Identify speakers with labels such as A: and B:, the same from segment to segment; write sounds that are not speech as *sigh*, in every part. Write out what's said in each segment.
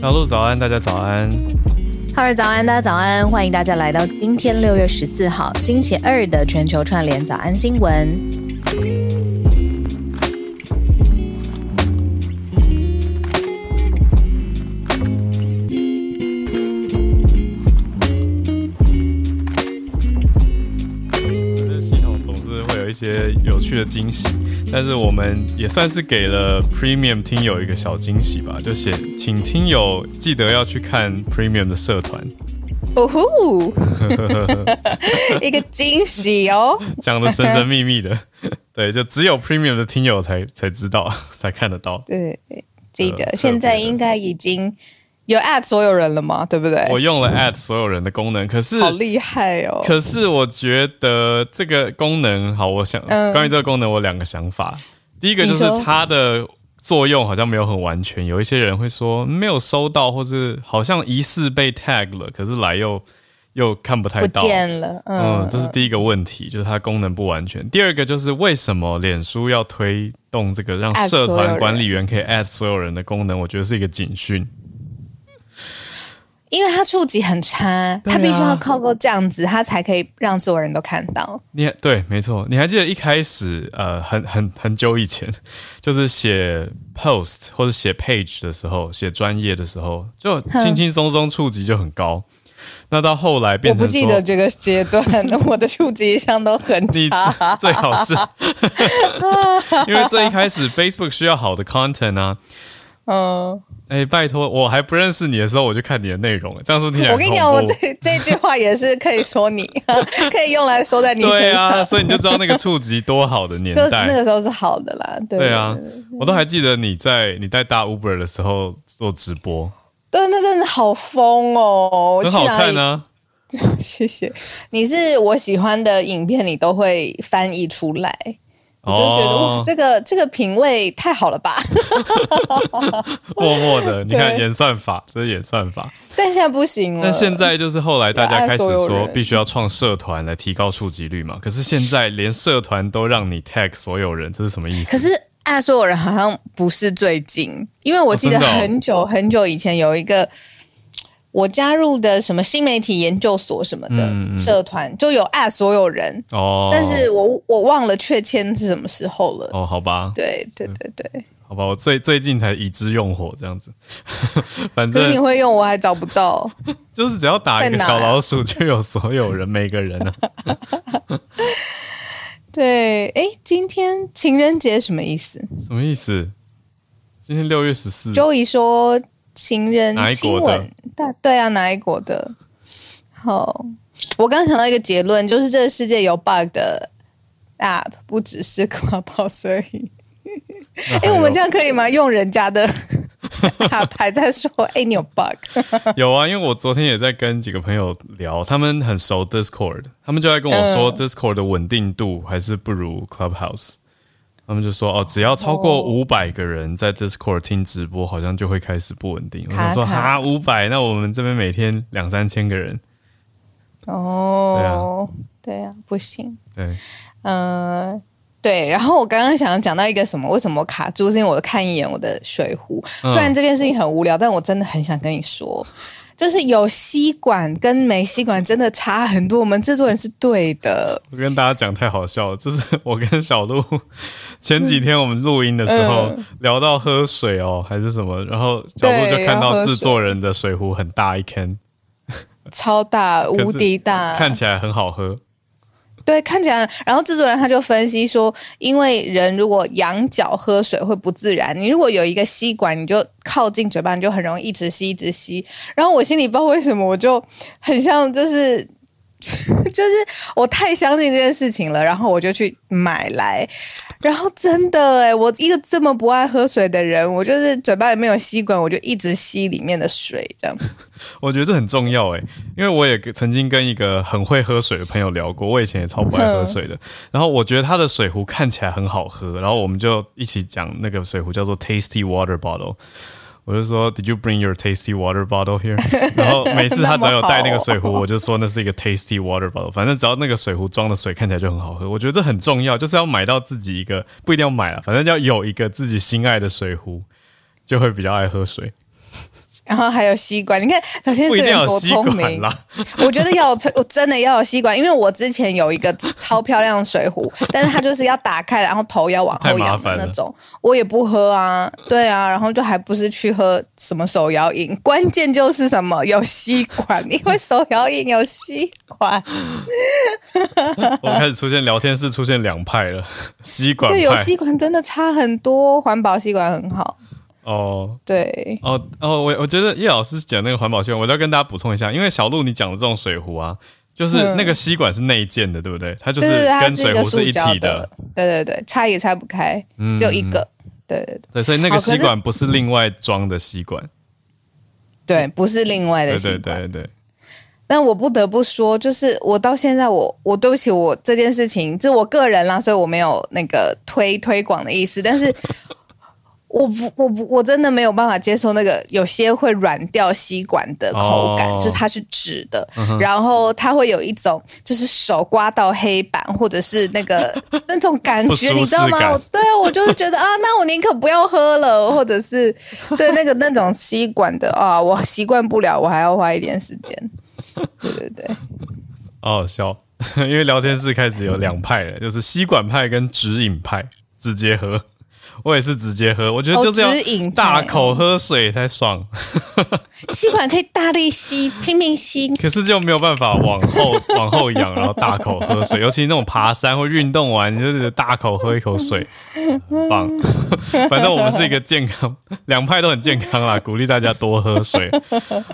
A: 小鹿早安，大家早安。
B: 浩尔早安，大家早安，欢迎大家来到今天六月十四号星期二的全球串联早安新
A: 闻。趣的惊喜，但是我们也算是给了 Premium 听友一个小惊喜吧，就写请听友记得要去看 Premium 的社团。
B: 哦呼，*laughs* 一个惊喜哦，
A: 讲的神神秘秘的，*laughs* 对，就只有 Premium 的听友才才知道，才看得到。
B: 对，记得现在应该已经。有 at 所有人了吗？对不对？
A: 我用了 at 所有人的功能，可是
B: 好厉害哦！
A: 可是我觉得这个功能好，我想、嗯、关于这个功能，我有两个想法。第一个就是它的作用好像没有很完全，有一些人会说没有收到，或是好像疑似被 tag 了，可是来又又看不太到，
B: 不见了。嗯，
A: 嗯，这是第一个问题，就是它功能不完全。第二个就是为什么脸书要推动这个让社团管理员可以 at 所有人的功能？我觉得是一个警讯。
B: 因为它触及很差，它必须要靠够这样子，它才可以让所有人都看到。
A: 你对，没错。你还记得一开始，呃，很很很久以前，*laughs* 就是写 post 或者写 page 的时候，写专业的时候，就轻轻松松触及就很高。那到后来变成，
B: 我不记得这个阶段，*laughs* 我的触及一向都很差。
A: 最好是，*laughs* 因为最一开始 Facebook 需要好的 content 啊。嗯，哎、欸，拜托，我还不认识你的时候，我就看你的内容，这样说听起来。
B: 我跟你讲，我这这句话也是可以说你，*laughs* 可以用来说在你身上。对啊，
A: 所以你就知道那个触及多好的年代，
B: 就是那个时候是好的啦。对，
A: 对啊，我都还记得你在你在搭 Uber 的时候做直播，
B: 对，那真的好疯哦，
A: 很好看呢、啊。*laughs*
B: 谢谢，你是我喜欢的影片，你都会翻译出来。我就觉得、哦、哇，这个这个品味太好了吧！*laughs*
A: 默默的，你看演算法，这是演算法。
B: 但现在不行了。
A: 但现在就是后来大家开始说，必须要创社团来提高触及率嘛。可是现在连社团都让你 tag 所有人，这是什么意思？
B: 可是爱所有人好像不是最近，因为我记得很久很久以前有一个。我加入的什么新媒体研究所什么的社团，就有 at 所有人哦，但是我我忘了确签是什么时候了。
A: 哦，好吧，
B: 对对对对，
A: 好吧，我最最近才已知用火这样子，*laughs* 反正
B: 你会用，我还找不到，*laughs*
A: 就是只要打一个小老鼠就有所有人，每个人啊，*laughs*
B: 对，哎，今天情人节什么意思？
A: 什么意思？今天六月十四
B: ，Joey 说。情人亲吻，大对啊，哪一国的？好，我刚刚想到一个结论，就是这个世界有 bug 的 app 不只是 Clubhouse 而已。哎、欸，我们这样可以吗？用人家的 *laughs* app 还在说，哎、欸，你有 bug？*laughs*
A: 有啊，因为我昨天也在跟几个朋友聊，他们很熟 Discord，他们就在跟我说，Discord 的稳定度还是不如 Clubhouse。他们就说：“哦，只要超过五百个人在 Discord 听直播，好像就会开始不稳定。卡卡”我说：“哈，五百？那我们这边每天两三千个人。”
B: 哦，对啊，对啊，不行。
A: 对，
B: 嗯、呃，对。然后我刚刚想讲到一个什么？为什么卡住？是因为我看一眼我的水壶。虽然这件事情很无聊，但我真的很想跟你说。就是有吸管跟没吸管真的差很多，我们制作人是对的。
A: 我跟大家讲太好笑了，这是我跟小鹿前几天我们录音的时候、嗯、聊到喝水哦，还是什么，然后小鹿就看到制作人的水壶很大一 can，
B: 超大，无敌大，
A: 看起来很好喝。
B: 对，看起来，然后制作人他就分析说，因为人如果仰角喝水会不自然，你如果有一个吸管，你就靠近嘴巴，你就很容易一直吸一直吸。然后我心里不知道为什么，我就很像就是。*laughs* 就是我太相信这件事情了，然后我就去买来，然后真的哎，我一个这么不爱喝水的人，我就是嘴巴里面有吸管，我就一直吸里面的水，这样。*laughs*
A: 我觉得这很重要哎，因为我也曾经跟一个很会喝水的朋友聊过，我以前也超不爱喝水的，*laughs* 然后我觉得他的水壶看起来很好喝，然后我们就一起讲那个水壶叫做 Tasty Water Bottle。我就说，Did you bring your tasty water bottle here？*laughs* 然后每次他只要有带那个水壶，我就说那是一个 tasty water bottle。反正只要那个水壶装的水看起来就很好喝，我觉得这很重要，就是要买到自己一个，不一定要买了，反正要有一个自己心爱的水壶，就会比较爱喝水。
B: 然后还有吸管，你看小天使有多聪明。我觉得要 *laughs* 我真的要有吸管，因为我之前有一个超漂亮的水壶，*laughs* 但是它就是要打开，然后头要往后仰的那种，我也不喝啊。对啊，然后就还不是去喝什么手摇饮，关键就是什么有吸管，因为手摇饮有吸管。*laughs*
A: 我开始出现聊天室出现两派了，吸管
B: 对，有吸管真的差很多，环保吸管很好。
A: 哦，
B: 对，
A: 哦哦，我我觉得叶老师讲那个环保吸管，我要跟大家补充一下，因为小鹿你讲的这种水壶啊，就是那个吸管是内建的，对不对？它就是跟水壶是一体的，
B: 对对对，拆也拆不开，只有一个，对对对，
A: 对，所以那个吸管不是另外装的吸管，
B: 对，不是另外的吸管，
A: 对对对对。
B: 但我不得不说，就是我到现在，我我对不起我这件事情，这我个人啦，所以我没有那个推推广的意思，但是。我不，我不，我真的没有办法接受那个有些会软掉吸管的口感，哦、就是它是纸的，嗯、然后它会有一种就是手刮到黑板或者是那个 *laughs* 那种感觉，你知道吗？对啊，我就是觉得 *laughs* 啊，那我宁可不要喝了，或者是 *laughs* 对那个那种吸管的啊，我习惯不了，我还要花一点时间。对对对，
A: 好好笑，因为聊天室开始有两派了，就是吸管派跟直饮派，直接喝。我也是直接喝，我觉得就是要大口喝水才爽。*laughs*
B: 吸管可以大力吸，拼命吸，
A: 可是就没有办法往后 *laughs* 往后仰，然后大口喝水。尤其那种爬山或运动完，你就是大口喝一口水，很棒。*laughs* 反正我们是一个健康，两派都很健康啦，鼓励大家多喝水，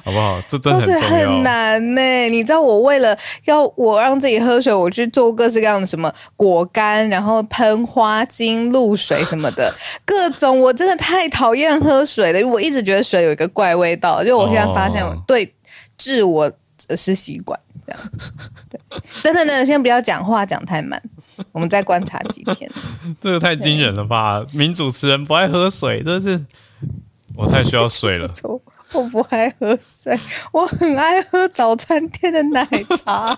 A: 好不好？这真的很重要。
B: 很难呢、欸，你知道我为了要我让自己喝水，我去做各式各样的什么果干，然后喷花精、露水什么的。各种，我真的太讨厌喝水了，因为我一直觉得水有一个怪味道。就我现在发现，对，治我是习惯这样。对，等等等，先不要讲话，讲太慢，我们再观察几天。*laughs*
A: 这个太惊人了吧？名主持人不爱喝水，真是我太需要水了。
B: 我不爱喝水，我很爱喝早餐店的奶茶。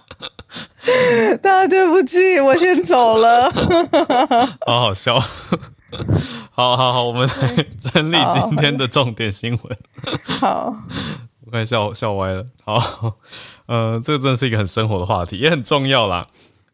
B: *laughs* 大家对不起，我先走了。*laughs*
A: 好好笑。*laughs* 好好好，我们来 *laughs* 整理今天的重点新闻。*laughs*
B: 好，
A: 我快笑笑歪了。好，呃，这个真的是一个很生活的话题，也很重要啦。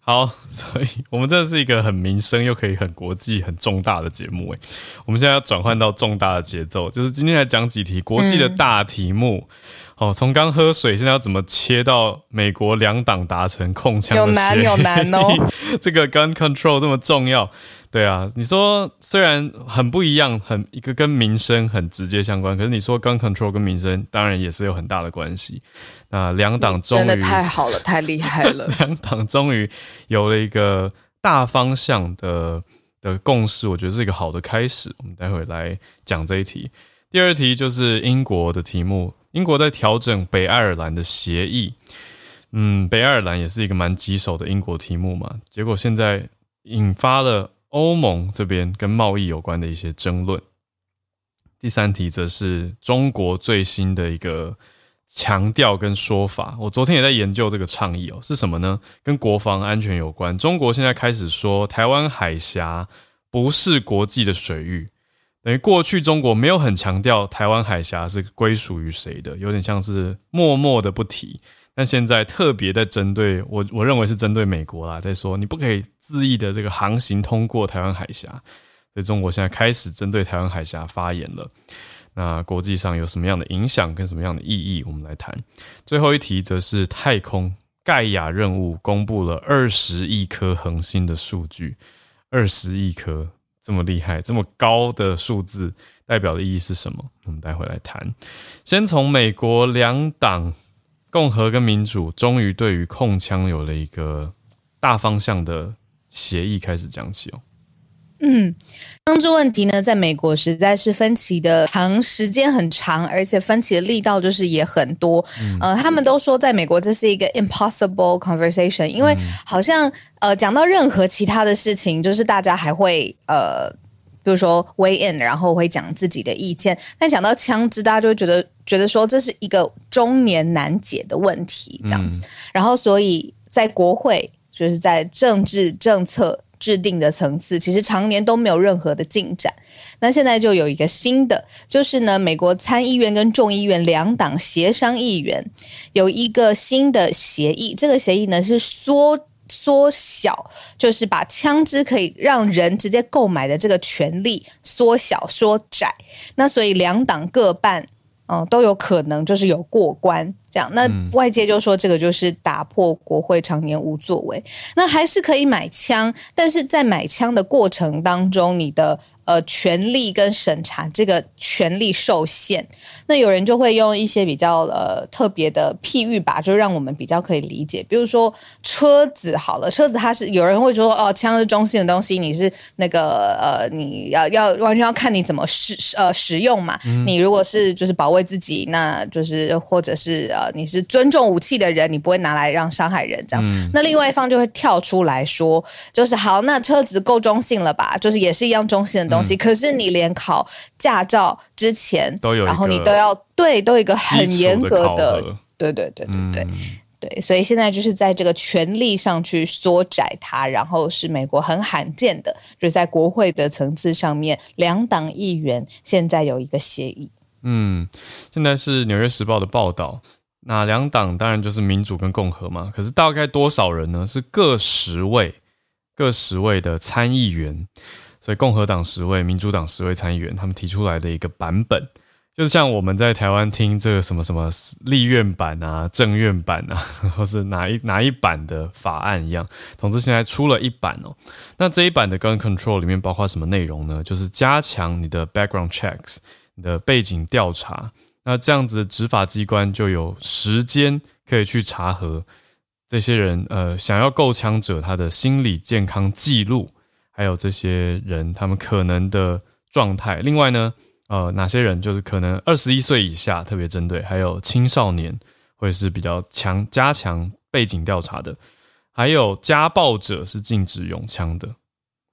A: 好，所以我们真的是一个很民生又可以很国际、很重大的节目诶。我们现在要转换到重大的节奏，就是今天来讲几题国际的大题目。嗯、哦，从刚喝水，现在要怎么切到美国两党达成控枪？有难有难哦。这个 gun control 这么重要。对啊，你说虽然很不一样，很一个跟民生很直接相关，可是你说 gun control 跟民生当然也是有很大的关系。那两党终于真
B: 的太好了，*laughs* 太厉害了，*laughs*
A: 两党终于有了一个大方向的的共识，我觉得是一个好的开始。我们待会来讲这一题。第二题就是英国的题目，英国在调整北爱尔兰的协议。嗯，北爱尔兰也是一个蛮棘手的英国题目嘛，结果现在引发了。欧盟这边跟贸易有关的一些争论。第三题则是中国最新的一个强调跟说法。我昨天也在研究这个倡议哦，是什么呢？跟国防安全有关。中国现在开始说台湾海峡不是国际的水域，等于过去中国没有很强调台湾海峡是归属于谁的，有点像是默默的不提。但现在特别在针对我，我认为是针对美国啦，在说你不可以恣意的这个航行通过台湾海峡，所以中国现在开始针对台湾海峡发言了。那国际上有什么样的影响跟什么样的意义？我们来谈。最后一题则是太空盖亚任务公布了二十亿颗恒星的数据，二十亿颗这么厉害，这么高的数字代表的意义是什么？我们待会来谈。先从美国两党。共和跟民主终于对于控枪有了一个大方向的协议，开始讲起哦。
B: 嗯，枪支问题呢，在美国实在是分歧的长时间很长，而且分歧的力道就是也很多。嗯、呃，他们都说在美国这是一个 impossible conversation，因为好像呃讲到任何其他的事情，就是大家还会呃。比如说 weigh in，然后会讲自己的意见。但讲到枪支，大家就会觉得觉得说这是一个中年难解的问题，这样子。嗯、然后，所以在国会，就是在政治政策制定的层次，其实常年都没有任何的进展。那现在就有一个新的，就是呢，美国参议院跟众议院两党协商议员有一个新的协议，这个协议呢是缩。缩小就是把枪支可以让人直接购买的这个权利缩小缩窄，那所以两党各半，嗯，都有可能就是有过关这样。那外界就说这个就是打破国会常年无作为，那还是可以买枪，但是在买枪的过程当中，你的。呃，权利跟审查这个权利受限，那有人就会用一些比较呃特别的譬喻吧，就让我们比较可以理解。比如说车子好了，车子它是有人会说哦，枪是中性的东西，你是那个呃，你要要完全要看你怎么使呃使用嘛。嗯、你如果是就是保卫自己，那就是或者是呃你是尊重武器的人，你不会拿来让伤害人这样。嗯、那另外一方就会跳出来说，就是好，那车子够中性了吧？就是也是一样中性的。东西，可是你连考驾照之前都有，然后你都要对，都有一个很严格的，对对对对对、嗯、对，所以现在就是在这个权力上去缩窄它，然后是美国很罕见的，就是在国会的层次上面，两党议员现在有一个协议。
A: 嗯，现在是《纽约时报》的报道，那两党当然就是民主跟共和嘛，可是大概多少人呢？是各十位，各十位的参议员。所以共和党十位，民主党十位参议员，他们提出来的一个版本，就是像我们在台湾听这个什么什么立院版啊、政院版啊，*laughs* 或是哪一哪一版的法案一样。总之，现在出了一版哦。那这一版的 Gun Control 里面包括什么内容呢？就是加强你的 background checks，你的背景调查。那这样子，执法机关就有时间可以去查核这些人，呃，想要购枪者他的心理健康记录。还有这些人，他们可能的状态。另外呢，呃，哪些人就是可能二十一岁以下特别针对，还有青少年会是比较强加强背景调查的，还有家暴者是禁止用枪的。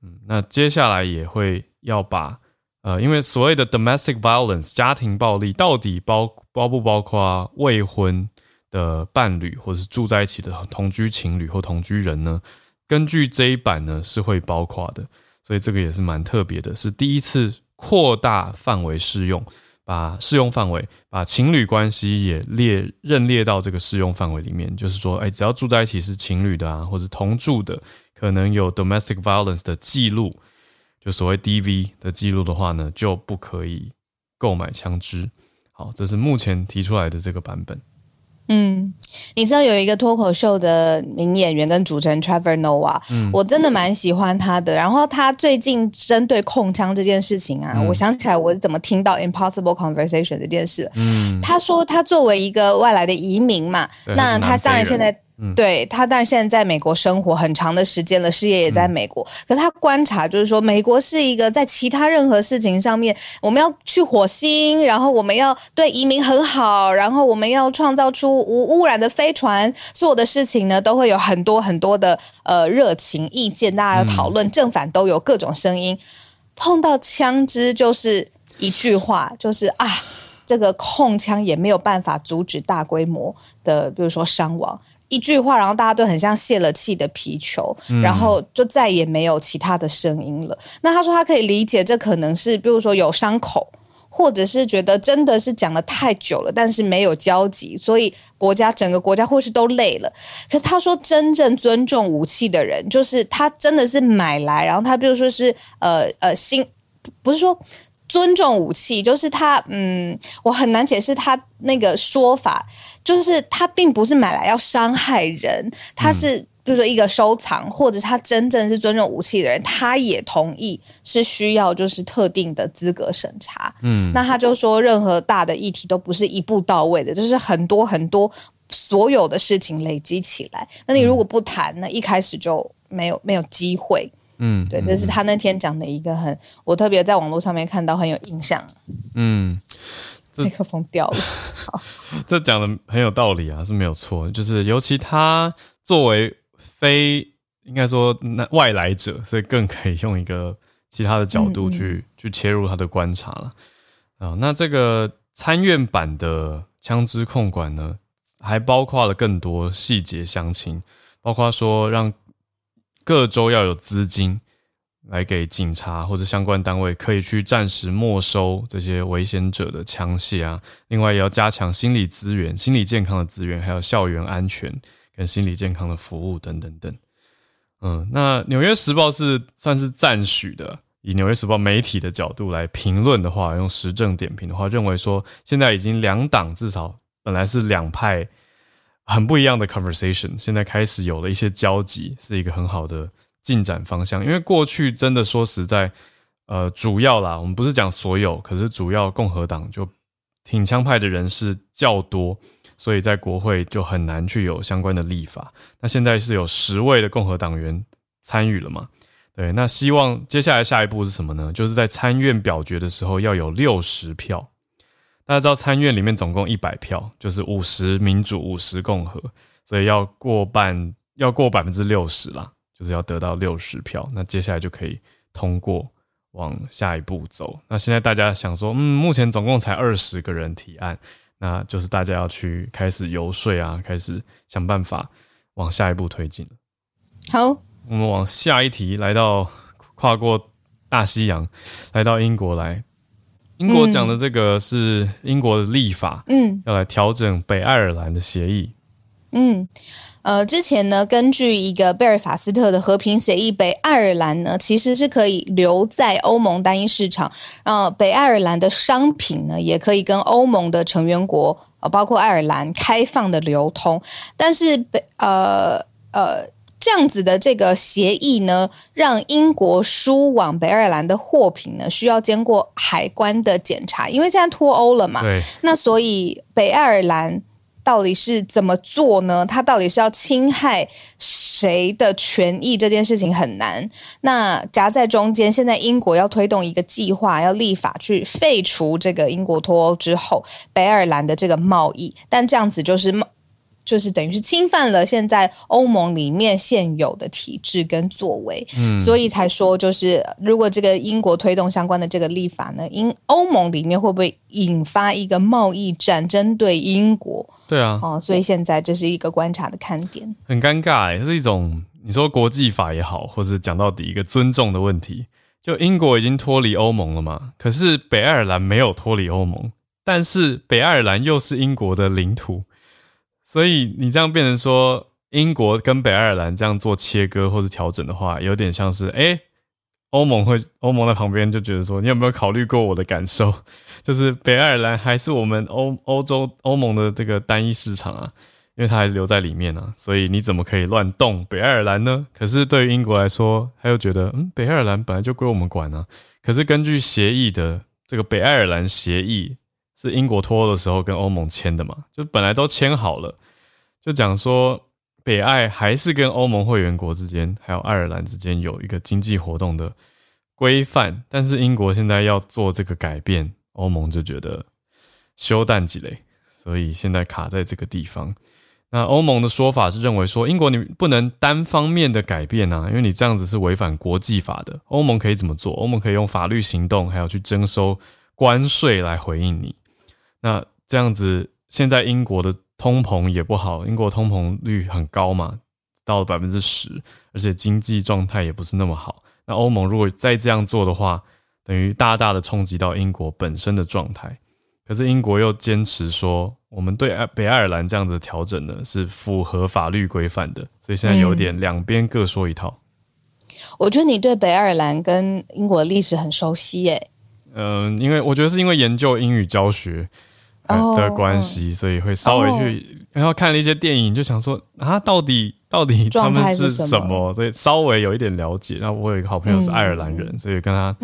A: 嗯，那接下来也会要把呃，因为所谓的 domestic violence 家庭暴力到底包包不包括未婚的伴侣，或是住在一起的同居情侣或同居人呢？根据这一版呢，是会包括的，所以这个也是蛮特别的，是第一次扩大范围适用，把适用范围把情侣关系也列认列到这个适用范围里面，就是说，哎，只要住在一起是情侣的啊，或者同住的，可能有 domestic violence 的记录，就所谓 DV 的记录的话呢，就不可以购买枪支。好，这是目前提出来的这个版本。
B: 嗯，你知道有一个脱口秀的名演员跟主持人 Trevor Noah，嗯，我真的蛮喜欢他的。然后他最近针对控枪这件事情啊，嗯，我想起来我是怎么听到 Impossible Conversation 这件事。嗯，他说他作为一个外来的移民嘛，那他当然现在。嗯、对他，但现在在美国生活很长的时间了，事业也在美国。嗯、可是他观察就是说，美国是一个在其他任何事情上面，我们要去火星，然后我们要对移民很好，然后我们要创造出无污染的飞船，所有的事情呢，都会有很多很多的呃热情意见，大家要讨论，正反都有各种声音。碰到枪支就是一句话，就是啊，这个控枪也没有办法阻止大规模的，比如说伤亡。一句话，然后大家都很像泄了气的皮球，嗯、然后就再也没有其他的声音了。那他说他可以理解，这可能是比如说有伤口，或者是觉得真的是讲了太久了，但是没有交集，所以国家整个国家或是都累了。可是他说，真正尊重武器的人，就是他真的是买来，然后他比如说是呃呃新，不是说。尊重武器，就是他，嗯，我很难解释他那个说法，就是他并不是买来要伤害人，他是比如说一个收藏，或者他真正是尊重武器的人，他也同意是需要就是特定的资格审查，嗯，那他就说任何大的议题都不是一步到位的，就是很多很多所有的事情累积起来，那你如果不谈，那一开始就没有没有机会。嗯，对，这是他那天讲的一个很，我特别在网络上面看到很有印象。嗯，麦克风掉了。*laughs* 好，
A: 这讲的很有道理啊，是没有错。就是尤其他作为非应该说那外来者，所以更可以用一个其他的角度去、嗯、去切入他的观察了啊。那这个参院版的枪支控管呢，还包括了更多细节详情，包括说让各州要有资金来给警察或者相关单位可以去暂时没收这些危险者的枪械啊。另外，也要加强心理资源、心理健康的资源，还有校园安全跟心理健康的服务等等等。嗯，那《纽约时报》是算是赞许的。以《纽约时报》媒体的角度来评论的话，用实证点评的话，认为说现在已经两党至少本来是两派很不一样的 conversation，现在开始有了一些交集，是一个很好的进展方向。因为过去真的说实在，呃，主要啦，我们不是讲所有，可是主要共和党就挺枪派的人士较多。所以在国会就很难去有相关的立法。那现在是有十位的共和党员参与了嘛？对，那希望接下来下一步是什么呢？就是在参院表决的时候要有六十票。大家知道参院里面总共一百票，就是五十民主，五十共和，所以要过半，要过百分之六十啦，就是要得到六十票。那接下来就可以通过往下一步走。那现在大家想说，嗯，目前总共才二十个人提案。那就是大家要去开始游说啊，开始想办法往下一步推进了。
B: 好，
A: 我们往下一题，来到跨过大西洋，来到英国来。英国讲的这个是英国的立法，嗯，要来调整北爱尔兰的协议，
B: 嗯。呃，之前呢，根据一个贝尔法斯特的和平协议，北爱尔兰呢其实是可以留在欧盟单一市场，呃，北爱尔兰的商品呢也可以跟欧盟的成员国，呃，包括爱尔兰开放的流通。但是北呃呃这样子的这个协议呢，让英国输往北爱尔兰的货品呢需要经过海关的检查，因为现在脱欧了嘛，
A: 对，
B: 那所以北爱尔兰。到底是怎么做呢？它到底是要侵害谁的权益？这件事情很难。那夹在中间，现在英国要推动一个计划，要立法去废除这个英国脱欧之后北爱尔兰的这个贸易，但这样子就是就是等于是侵犯了现在欧盟里面现有的体制跟作为，嗯，所以才说就是如果这个英国推动相关的这个立法呢，英欧盟里面会不会引发一个贸易战针对英国？
A: 对啊，
B: 哦，所以现在这是一个观察的看点，
A: 很尴尬诶，是一种你说国际法也好，或者讲到底一个尊重的问题。就英国已经脱离欧盟了嘛，可是北爱尔兰没有脱离欧盟，但是北爱尔兰又是英国的领土。所以你这样变成说，英国跟北爱尔兰这样做切割或者调整的话，有点像是，诶，欧盟会，欧盟在旁边就觉得说，你有没有考虑过我的感受？*laughs* 就是北爱尔兰还是我们欧欧洲欧盟的这个单一市场啊，因为它还是留在里面啊，所以你怎么可以乱动北爱尔兰呢？可是对于英国来说，他又觉得，嗯，北爱尔兰本来就归我们管啊。可是根据协议的这个北爱尔兰协议。是英国脱欧的时候跟欧盟签的嘛？就本来都签好了，就讲说北爱还是跟欧盟会员国之间，还有爱尔兰之间有一个经济活动的规范。但是英国现在要做这个改变，欧盟就觉得修蛋几雷，所以现在卡在这个地方。那欧盟的说法是认为说，英国你不能单方面的改变啊，因为你这样子是违反国际法的。欧盟可以怎么做？欧盟可以用法律行动，还有去征收关税来回应你。那这样子，现在英国的通膨也不好，英国通膨率很高嘛，到了百分之十，而且经济状态也不是那么好。那欧盟如果再这样做的话，等于大大的冲击到英国本身的状态。可是英国又坚持说，我们对北爱尔兰这样子的调整呢，是符合法律规范的，所以现在有点两边各说一套。
B: 嗯。我觉得你对北爱尔兰跟英国的历史很熟悉耶。
A: 嗯，因为我觉得是因为研究英语教学。的关系，所以会稍微去，然后看了一些电影，就想说啊，到底到底他们是什么？所以稍微有一点了解。那我有一个好朋友是爱尔兰人，所以跟他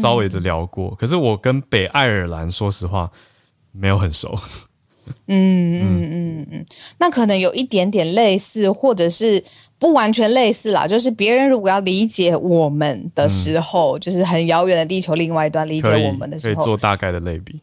A: 稍微的聊过。可是我跟北爱尔兰说实话没有很熟。
B: 嗯嗯嗯嗯，那可能有一点点类似，或者是不完全类似啦。就是别人如果要理解我们的时候，就是很遥远的地球另外一端理解我们的时候，
A: 可以做大概的类比。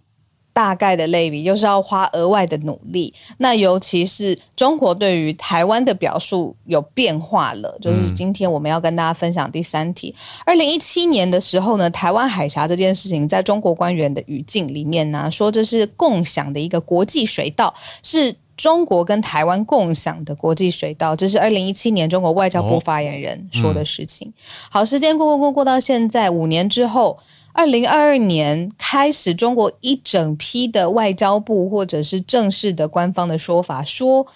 B: 大概的类比，又是要花额外的努力。那尤其是中国对于台湾的表述有变化了，就是今天我们要跟大家分享第三题。二零一七年的时候呢，台湾海峡这件事情，在中国官员的语境里面呢，说这是共享的一个国际水道，是。中国跟台湾共享的国际水道，这是二零一七年中国外交部发言人说的事情。哦嗯、好，时间过过过过到现在五年之后，二零二二年开始，中国一整批的外交部或者是正式的官方的说法说，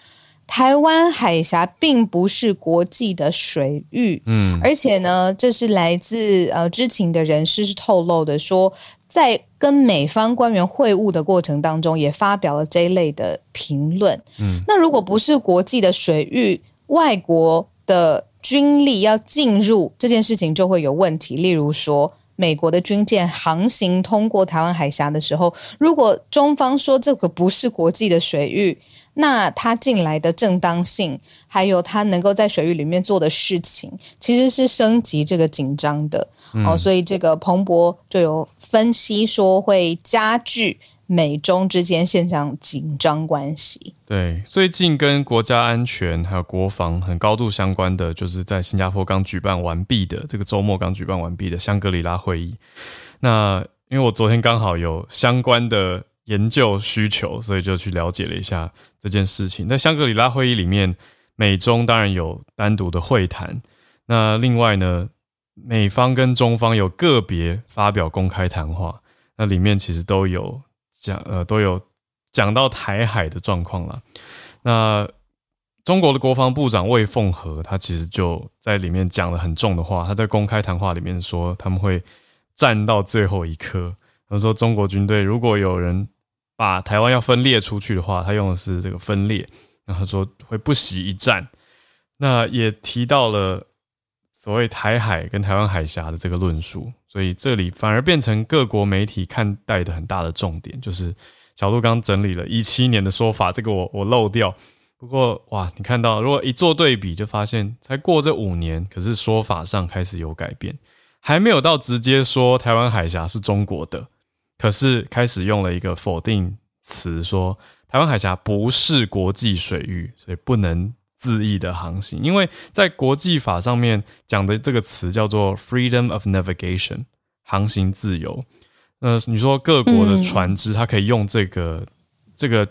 B: 台湾海峡并不是国际的水域。嗯，而且呢，这是来自呃知情的人士是透露的说。在跟美方官员会晤的过程当中，也发表了这一类的评论。嗯，那如果不是国际的水域，外国的军力要进入这件事情就会有问题。例如说，美国的军舰航行通过台湾海峡的时候，如果中方说这个不是国际的水域，那他进来的正当性，还有他能够在水域里面做的事情，其实是升级这个紧张的。嗯、哦，所以这个彭博就有分析说，会加剧美中之间现象紧张关系。
A: 对，最近跟国家安全还有国防很高度相关的，就是在新加坡刚举办完毕的这个周末刚举办完毕的香格里拉会议。那因为我昨天刚好有相关的研究需求，所以就去了解了一下这件事情。在香格里拉会议里面，美中当然有单独的会谈。那另外呢，美方跟中方有个别发表公开谈话，那里面其实都有讲，呃，都有讲到台海的状况了。那中国的国防部长魏凤和，他其实就在里面讲了很重的话。他在公开谈话里面说，他们会战到最后一刻。他说，中国军队如果有人把台湾要分裂出去的话，他用的是这个分裂。然后说会不惜一战。那也提到了。所谓台海跟台湾海峡的这个论述，所以这里反而变成各国媒体看待的很大的重点，就是小鹿刚整理了一七年的说法，这个我我漏掉。不过哇，你看到如果一做对比，就发现才过这五年，可是说法上开始有改变，还没有到直接说台湾海峡是中国的，可是开始用了一个否定词，说台湾海峡不是国际水域，所以不能。恣意的航行，因为在国际法上面讲的这个词叫做 freedom of navigation，航行自由。呃，你说各国的船只，它可以用这个、嗯、这个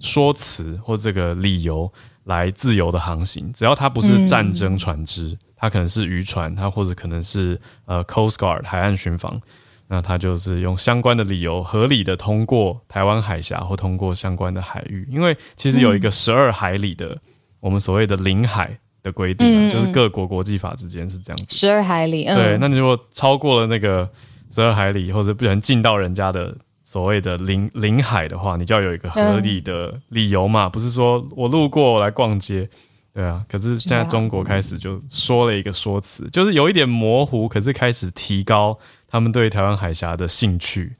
A: 说辞或这个理由来自由的航行，只要它不是战争船只，它可能是渔船，它或者可能是呃 coast guard 海岸巡防，那它就是用相关的理由合理的通过台湾海峡或通过相关的海域，因为其实有一个十二海里的。我们所谓的领海的规定，啊，嗯、就是各国国际法之间是这样子，
B: 十二海里。嗯、
A: 对，那你如果超过了那个十二海里，或者不小心进到人家的所谓的领领海的话，你就要有一个合理的理由嘛，嗯、不是说我路过我来逛街，对啊。可是现在中国开始就说了一个说辞，就是有一点模糊，可是开始提高他们对台湾海峡的兴趣。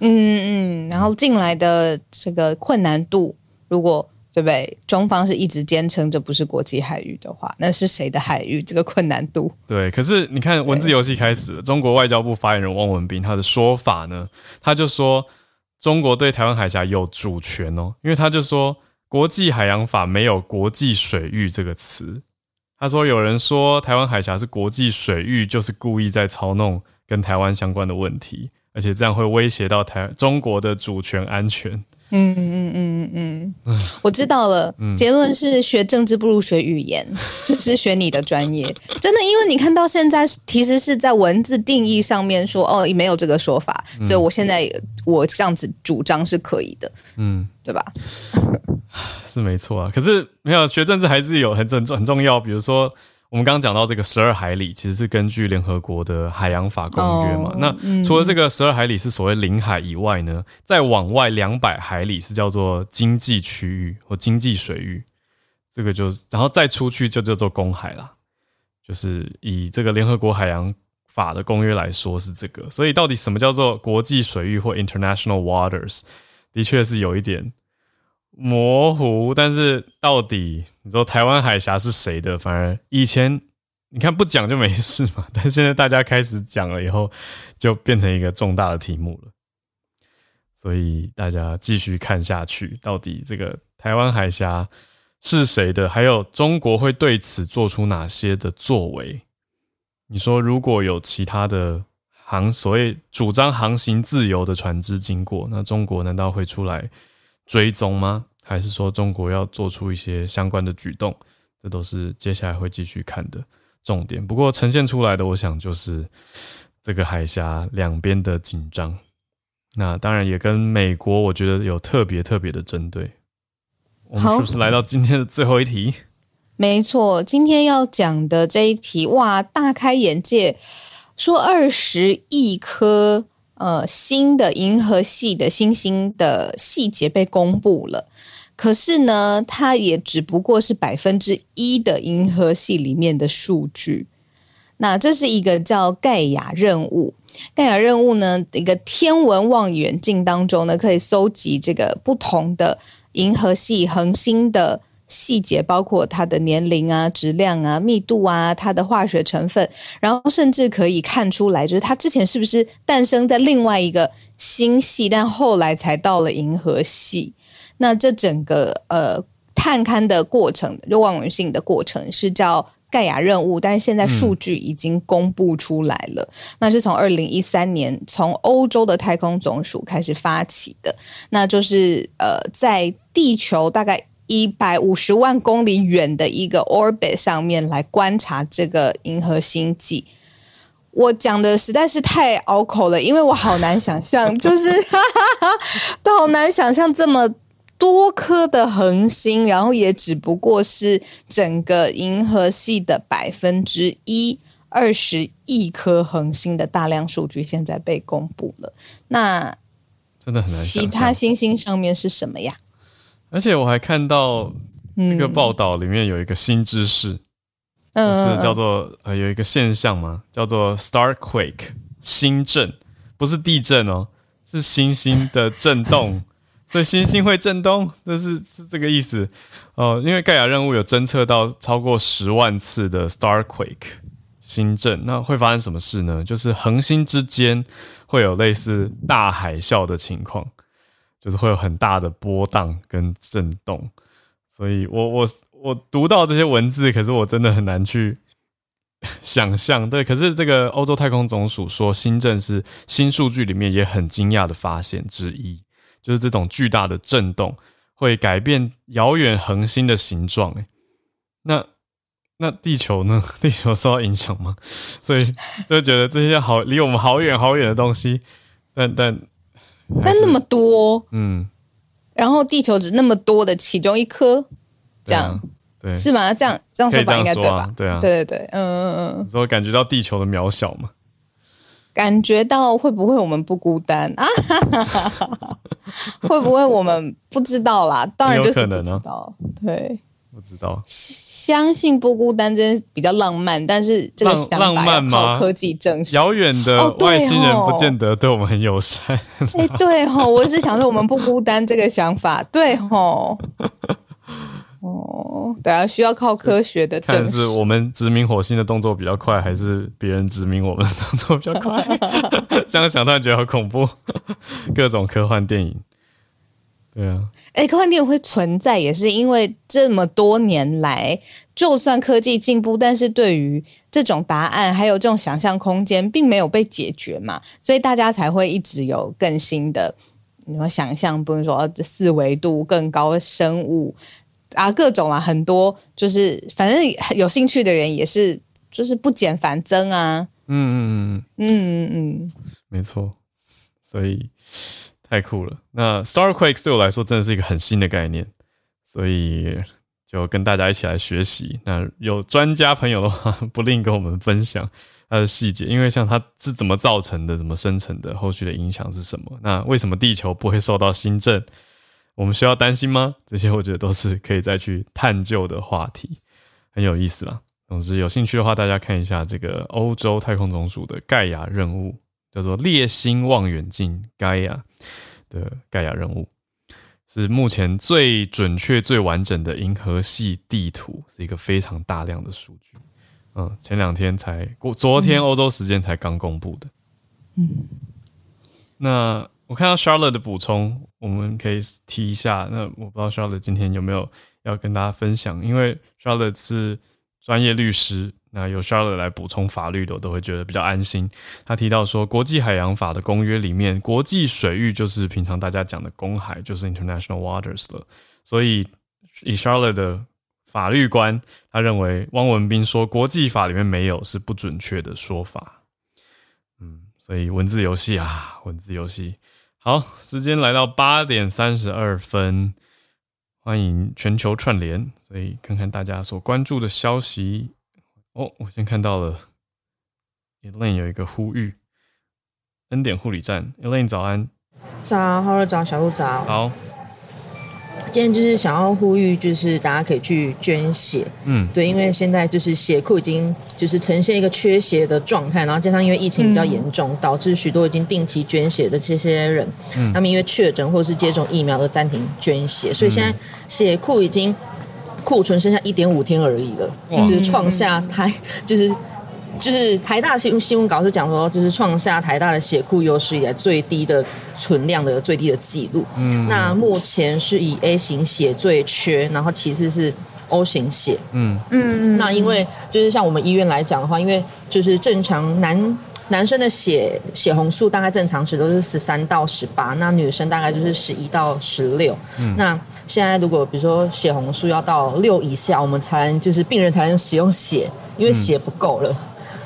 B: 嗯嗯，然后进来的这个困难度，如果。对不对？中方是一直坚称这不是国际海域的话，那是谁的海域？这个困难度。
A: 对，可是你看文字游戏开始，中国外交部发言人汪文斌他的说法呢，他就说中国对台湾海峡有主权哦，因为他就说国际海洋法没有国际水域这个词。他说有人说台湾海峡是国际水域，就是故意在操弄跟台湾相关的问题，而且这样会威胁到台中国的主权安全。嗯嗯嗯
B: 嗯嗯嗯，我知道了。嗯、结论是学政治不如学语言，*laughs* 就是学你的专业。真的，因为你看到现在其实是在文字定义上面说哦，没有这个说法，嗯、所以我现在我这样子主张是可以的。嗯，对吧？*laughs*
A: 是没错啊。可是没有学政治还是有很很很重要，比如说。我们刚刚讲到这个十二海里，其实是根据联合国的海洋法公约嘛。Oh, 那除了这个十二海里是所谓领海以外呢，再往外两百海里是叫做经济区域或经济水域，这个就是，然后再出去就叫做公海啦。就是以这个联合国海洋法的公约来说是这个。所以到底什么叫做国际水域或 international waters，的确是有一点。模糊，但是到底你说台湾海峡是谁的？反而以前你看不讲就没事嘛，但现在大家开始讲了以后，就变成一个重大的题目了。所以大家继续看下去，到底这个台湾海峡是谁的？还有中国会对此做出哪些的作为？你说如果有其他的航所谓主张航行自由的船只经过，那中国难道会出来追踪吗？还是说中国要做出一些相关的举动？这都是接下来会继续看的重点。不过呈现出来的，我想就是这个海峡两边的紧张。那当然也跟美国，我觉得有特别特别的针对。我们是不是来到今天的 *laughs* 最后一题？
B: 没错，今天要讲的这一题，哇，大开眼界！说二十亿颗呃新的银河系的星星的细节被公布了。可是呢，它也只不过是百分之一的银河系里面的数据。那这是一个叫盖亚任务。盖亚任务呢，一个天文望远镜当中呢，可以搜集这个不同的银河系恒星的细节，包括它的年龄啊、质量啊、密度啊、它的化学成分，然后甚至可以看出来，就是它之前是不是诞生在另外一个星系，但后来才到了银河系。那这整个呃探勘的过程，就望远镜的过程是叫盖亚任务，但是现在数据已经公布出来了。那是从二零一三年从欧洲的太空总署开始发起的，那就是呃在地球大概一百五十万公里远的一个 orbit 上面来观察这个银河星际。我讲的实在是太拗口了，因为我好难想象，*laughs* 就是 *laughs* 都好难想象这么。多颗的恒星，然后也只不过是整个银河系的百分之一，二十亿颗恒星的大量数据现在被公布了。那
A: 真的很难。
B: 其他星星上面是什么呀？
A: 而且我还看到这个报道里面有一个新知识，嗯，就是叫做呃有一个现象嘛，叫做 Starquake 星震，不是地震哦，是星星的震动。*laughs* 所以星星会震动，这是是这个意思哦、呃。因为盖亚任务有侦测到超过十万次的 Starquake 星震，那会发生什么事呢？就是恒星之间会有类似大海啸的情况，就是会有很大的波荡跟震动。所以我我我读到这些文字，可是我真的很难去 *laughs* 想象。对，可是这个欧洲太空总署说，星震是新数据里面也很惊讶的发现之一。就是这种巨大的震动会改变遥远恒星的形状，诶，那那地球呢？*laughs* 地球受到影响吗？*laughs* 所以就觉得这些好离我们好远好远的东西，但但
B: 但那么多，
A: 嗯，
B: 然后地球只那么多的其中一颗，这样
A: 对，
B: 是吗？这样这样说法应该对吧？
A: 对啊，
B: 对对对，嗯嗯嗯，
A: 所以感觉到地球的渺小嘛。
B: 感觉到会不会我们不孤单啊？*laughs* 会不会我们不知道啦？当然就是不知道。对，
A: 不知道。
B: 相信不孤单真比较浪漫，但是这个想法要靠科技证实。
A: 遥远的外星人不见得对我们很友善。
B: 哎，对吼，我是想说我们不孤单这个想法，对吼。*laughs* 哦，对啊，需要靠科学的
A: 证实。我们殖民火星的动作比较快，还是别人殖民我们的动作比较快？*laughs* 这样想突然觉得好恐怖。各种科幻电影，对啊，
B: 哎、欸，科幻电影会存在，也是因为这么多年来，就算科技进步，但是对于这种答案还有这种想象空间，并没有被解决嘛，所以大家才会一直有更新的，你说想象，不能说这四维度更高的生物。啊，各种啊，很多就是，反正有兴趣的人也是，就是不减反增啊。
A: 嗯嗯嗯
B: 嗯嗯嗯，
A: 没错，所以太酷了。那 Starquakes 对我来说真的是一个很新的概念，所以就跟大家一起来学习。那有专家朋友的话，*laughs* 不吝跟我们分享它的细节，因为像它是怎么造成的，怎么生成的，后续的影响是什么？那为什么地球不会受到星震？我们需要担心吗？这些我觉得都是可以再去探究的话题，很有意思啦。总之，有兴趣的话，大家看一下这个欧洲太空总署的盖亚任务，叫做猎星望远镜盖亚的盖亚任务，是目前最准确、最完整的银河系地图，是一个非常大量的数据。嗯，前两天才过，昨天欧洲时间才刚公布的。嗯，那。我看到 Charlotte 的补充，我们可以提一下。那我不知道 Charlotte 今天有没有要跟大家分享，因为 Charlotte 是专业律师，那由 Charlotte 来补充法律的，我都会觉得比较安心。他提到说，国际海洋法的公约里面，国际水域就是平常大家讲的公海，就是 International Waters 了。所以以 Charlotte 的法律观，他认为汪文斌说国际法里面没有是不准确的说法。嗯，所以文字游戏啊，文字游戏。好，时间来到八点三十二分，欢迎全球串联，所以看看大家所关注的消息。哦，我先看到了，Elaine 有一个呼吁，恩典护理站，Elaine 早安，
C: 早，好了，早，小鹿早，
A: 好。
C: 今天就是想要呼吁，就是大家可以去捐血，嗯，对，因为现在就是血库已经就是呈现一个缺血的状态，然后加上因为疫情比较严重，嗯、导致许多已经定期捐血的这些人，嗯，他们因为确诊或者是接种疫苗而暂停捐血，所以现在血库已经库存剩下一点五天而已了，嗯、就是创下台 *laughs* 就是。就是台大新新闻稿是讲说，就是创下台大的血库有史以来最低的存量的最低的记录。嗯，那目前是以 A 型血最缺，然后其次是 O 型血。嗯嗯，那因为就是像我们医院来讲的话，因为就是正常男男生的血血红素大概正常值都是十三到十八，那女生大概就是十一到十六。嗯，那现在如果比如说血红素要到六以下，我们才能就是病人才能使用血，因为血不够了。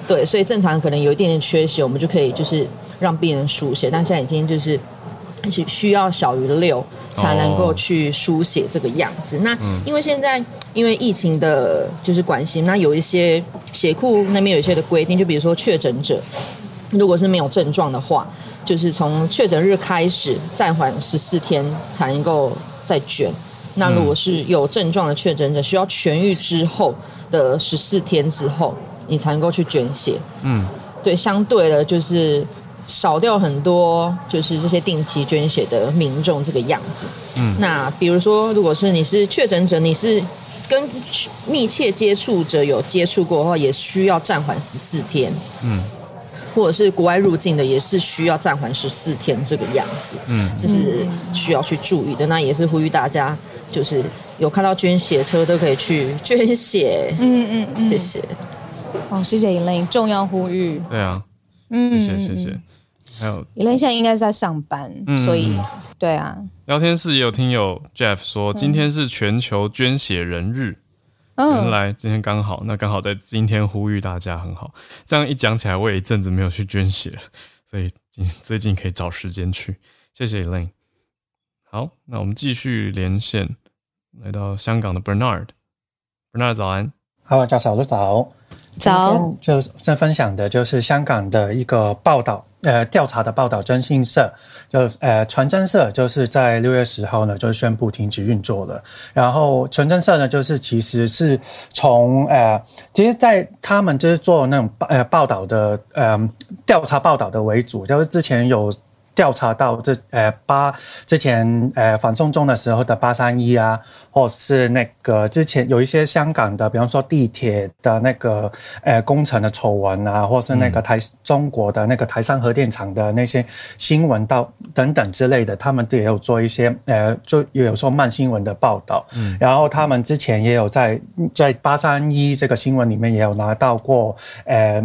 C: 对，所以正常可能有一点点缺血，我们就可以就是让病人输血，但现在已经就是需需要小于六才能够去书写这个样子。那因为现在因为疫情的就是关系，那有一些血库那边有一些的规定，就比如说确诊者如果是没有症状的话，就是从确诊日开始暂缓十四天才能够再捐。那如果是有症状的确诊者，需要痊愈之后的十四天之后。你才能够去捐血，嗯，对，相对的，就是少掉很多，就是这些定期捐血的民众这个样子，嗯，那比如说，如果是你是确诊者，你是跟密切接触者有接触过的话，也需要暂缓十四天，嗯，或者是国外入境的，也是需要暂缓十四天这个样子，嗯，就是需要去注意的。那也是呼吁大家，就是有看到捐血车都可以去捐血，嗯嗯嗯，谢谢。
B: 哦，谢谢 Elaine，重要呼吁。
A: 对啊，嗯，谢谢谢谢。还有
B: Elaine 现在应该是在上班，嗯、所以对啊。
A: 聊天室也有听友 Jeff 说，今天是全球捐血人日。嗯，原来今天刚好，那刚好在今天呼吁大家很好。这样一讲起来，我也一阵子没有去捐血了，所以最近可以找时间去。谢谢 Elaine。好，那我们继续连线，来到香港的 Bernard。Bernard 早安。
D: 好，教授，早。
B: 早，
D: 就先分享的就是香港的一个报道，呃，调查的报道，征信社就呃传真社就是在六月十号呢就宣布停止运作了。然后传真社呢，就是其实是从呃，其实，在他们就是做那种呃报道的呃调查报道的为主，就是之前有。调查到这呃八之前呃反送中的时候的八三一啊，或是那个之前有一些香港的，比方说地铁的那个呃工程的丑闻啊，或是那个台中国的那个台山核电厂的那些新闻到等等之类的，他们都也有做一些呃就有时候慢新闻的报道。嗯，然后他们之前也有在在八三一这个新闻里面也有拿到过呃。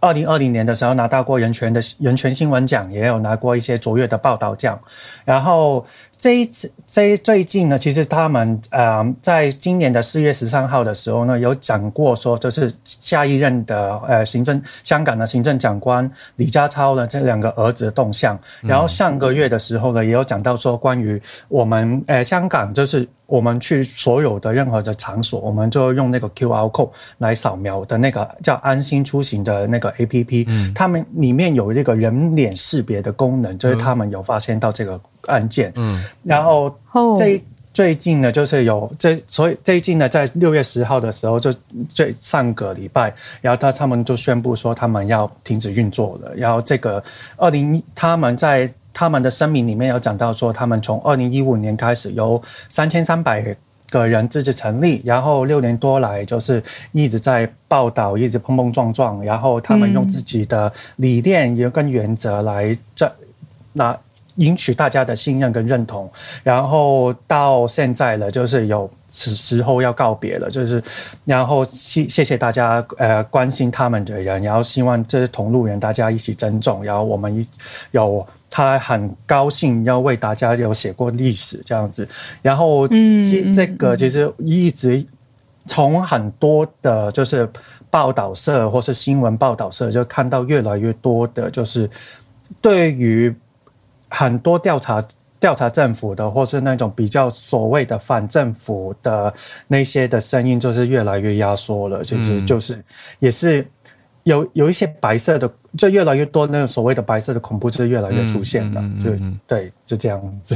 D: 二零二零年的时候拿到过人权的人权新闻奖，也有拿过一些卓越的报道奖，然后。这一次，这最近呢，其实他们呃，在今年的四月十三号的时候呢，有讲过说，就是下一任的呃行政香港的行政长官李家超的这两个儿子的动向。然后上个月的时候呢，也有讲到说，关于我们呃香港，就是我们去所有的任何的场所，我们就用那个 QR code 来扫描的那个叫安心出行的那个 APP，嗯，他们里面有那个人脸识别的功能，就是他们有发现到这个。案件，嗯，然后这最近呢，就是有这，所以最近呢，在六月十号的时候，就最上个礼拜，然后他他们就宣布说他们要停止运作了。然后这个二零，他们在他们的声明里面有讲到说，他们从二零一五年开始由三千三百个人自治成立，然后六年多来就是一直在报道，一直碰碰撞撞，然后他们用自己的理念也跟原则来这拿。赢取大家的信任跟认同，然后到现在了，就是有时时候要告别了，就是然后谢谢谢大家呃关心他们的人，然后希望这些同路人大家一起珍重，然后我们有他很高兴要为大家有写过历史这样子，然后嗯，这个其实一直从很多的就是报道社或是新闻报道社就看到越来越多的就是对于。很多调查调查政府的，或是那种比较所谓的反政府的那些的声音，就是越来越压缩了。其实就是也是有有一些白色的，就越来越多那种所谓的白色的恐怖，就越来越出现了。就对，就这样子。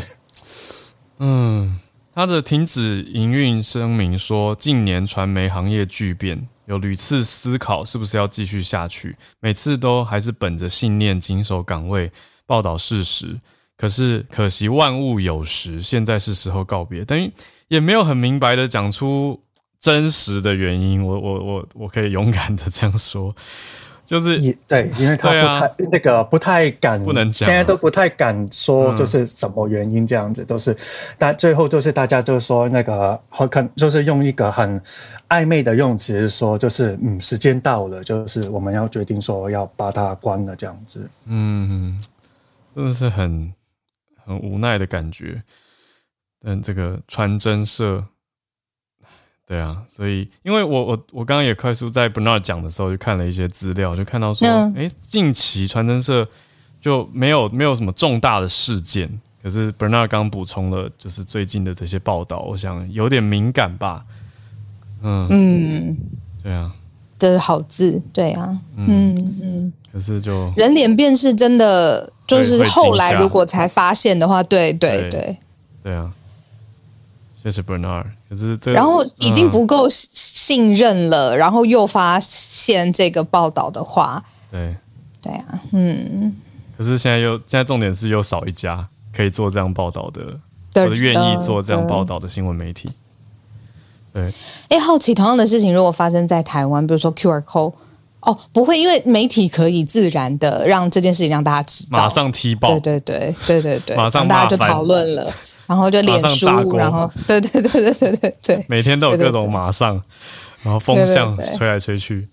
A: 嗯，他的停止营运声明说，近年传媒行业巨变，有屡次思考是不是要继续下去，每次都还是本着信念谨守岗位。报道事实，可是可惜万物有时，现在是时候告别。等于也没有很明白的讲出真实的原因。我我我我可以勇敢的这样说，就是
D: 对，因为他不太、啊、那个不太敢，
A: 不能讲，
D: 现在都不太敢说，就是什么原因这样子，嗯、都是但最后就是大家都说那个很可就是用一个很暧昧的用词说，就是嗯，时间到了，就是我们要决定说要把它关了这样子，
A: 嗯。真的是很很无奈的感觉，但这个传真社，对啊，所以因为我我我刚刚也快速在 Bernard 讲的时候就看了一些资料，就看到说，哎、嗯，近期传真社就没有没有什么重大的事件，可是 Bernard 刚补充了，就是最近的这些报道，我想有点敏感吧，嗯。嗯，对啊。
B: 这是好字，对啊，嗯嗯，
A: 可是就
B: 人脸辨识真的就是后来如果才发现的话，对对对
A: 对，啊，谢谢 Bernard。可是这
B: 然后已经不够信任了，然后又发现这个报道的话，
A: 对
B: 对啊，嗯。
A: 可是现在又现在重点是又少一家可以做这样报道的，或者愿意做这样报道的新闻媒体。对，
B: 哎、欸，好奇同样的事情如果发生在台湾，比如说 QR code，哦，不会，因为媒体可以自然的让这件事情让大家知道，
A: 马上踢爆，
B: 对对对对对对，
A: 马上
B: 大家就讨论了，然后就脸书，然后对对对对对对对，
A: 每天都有各种马上，然后风向吹来吹去，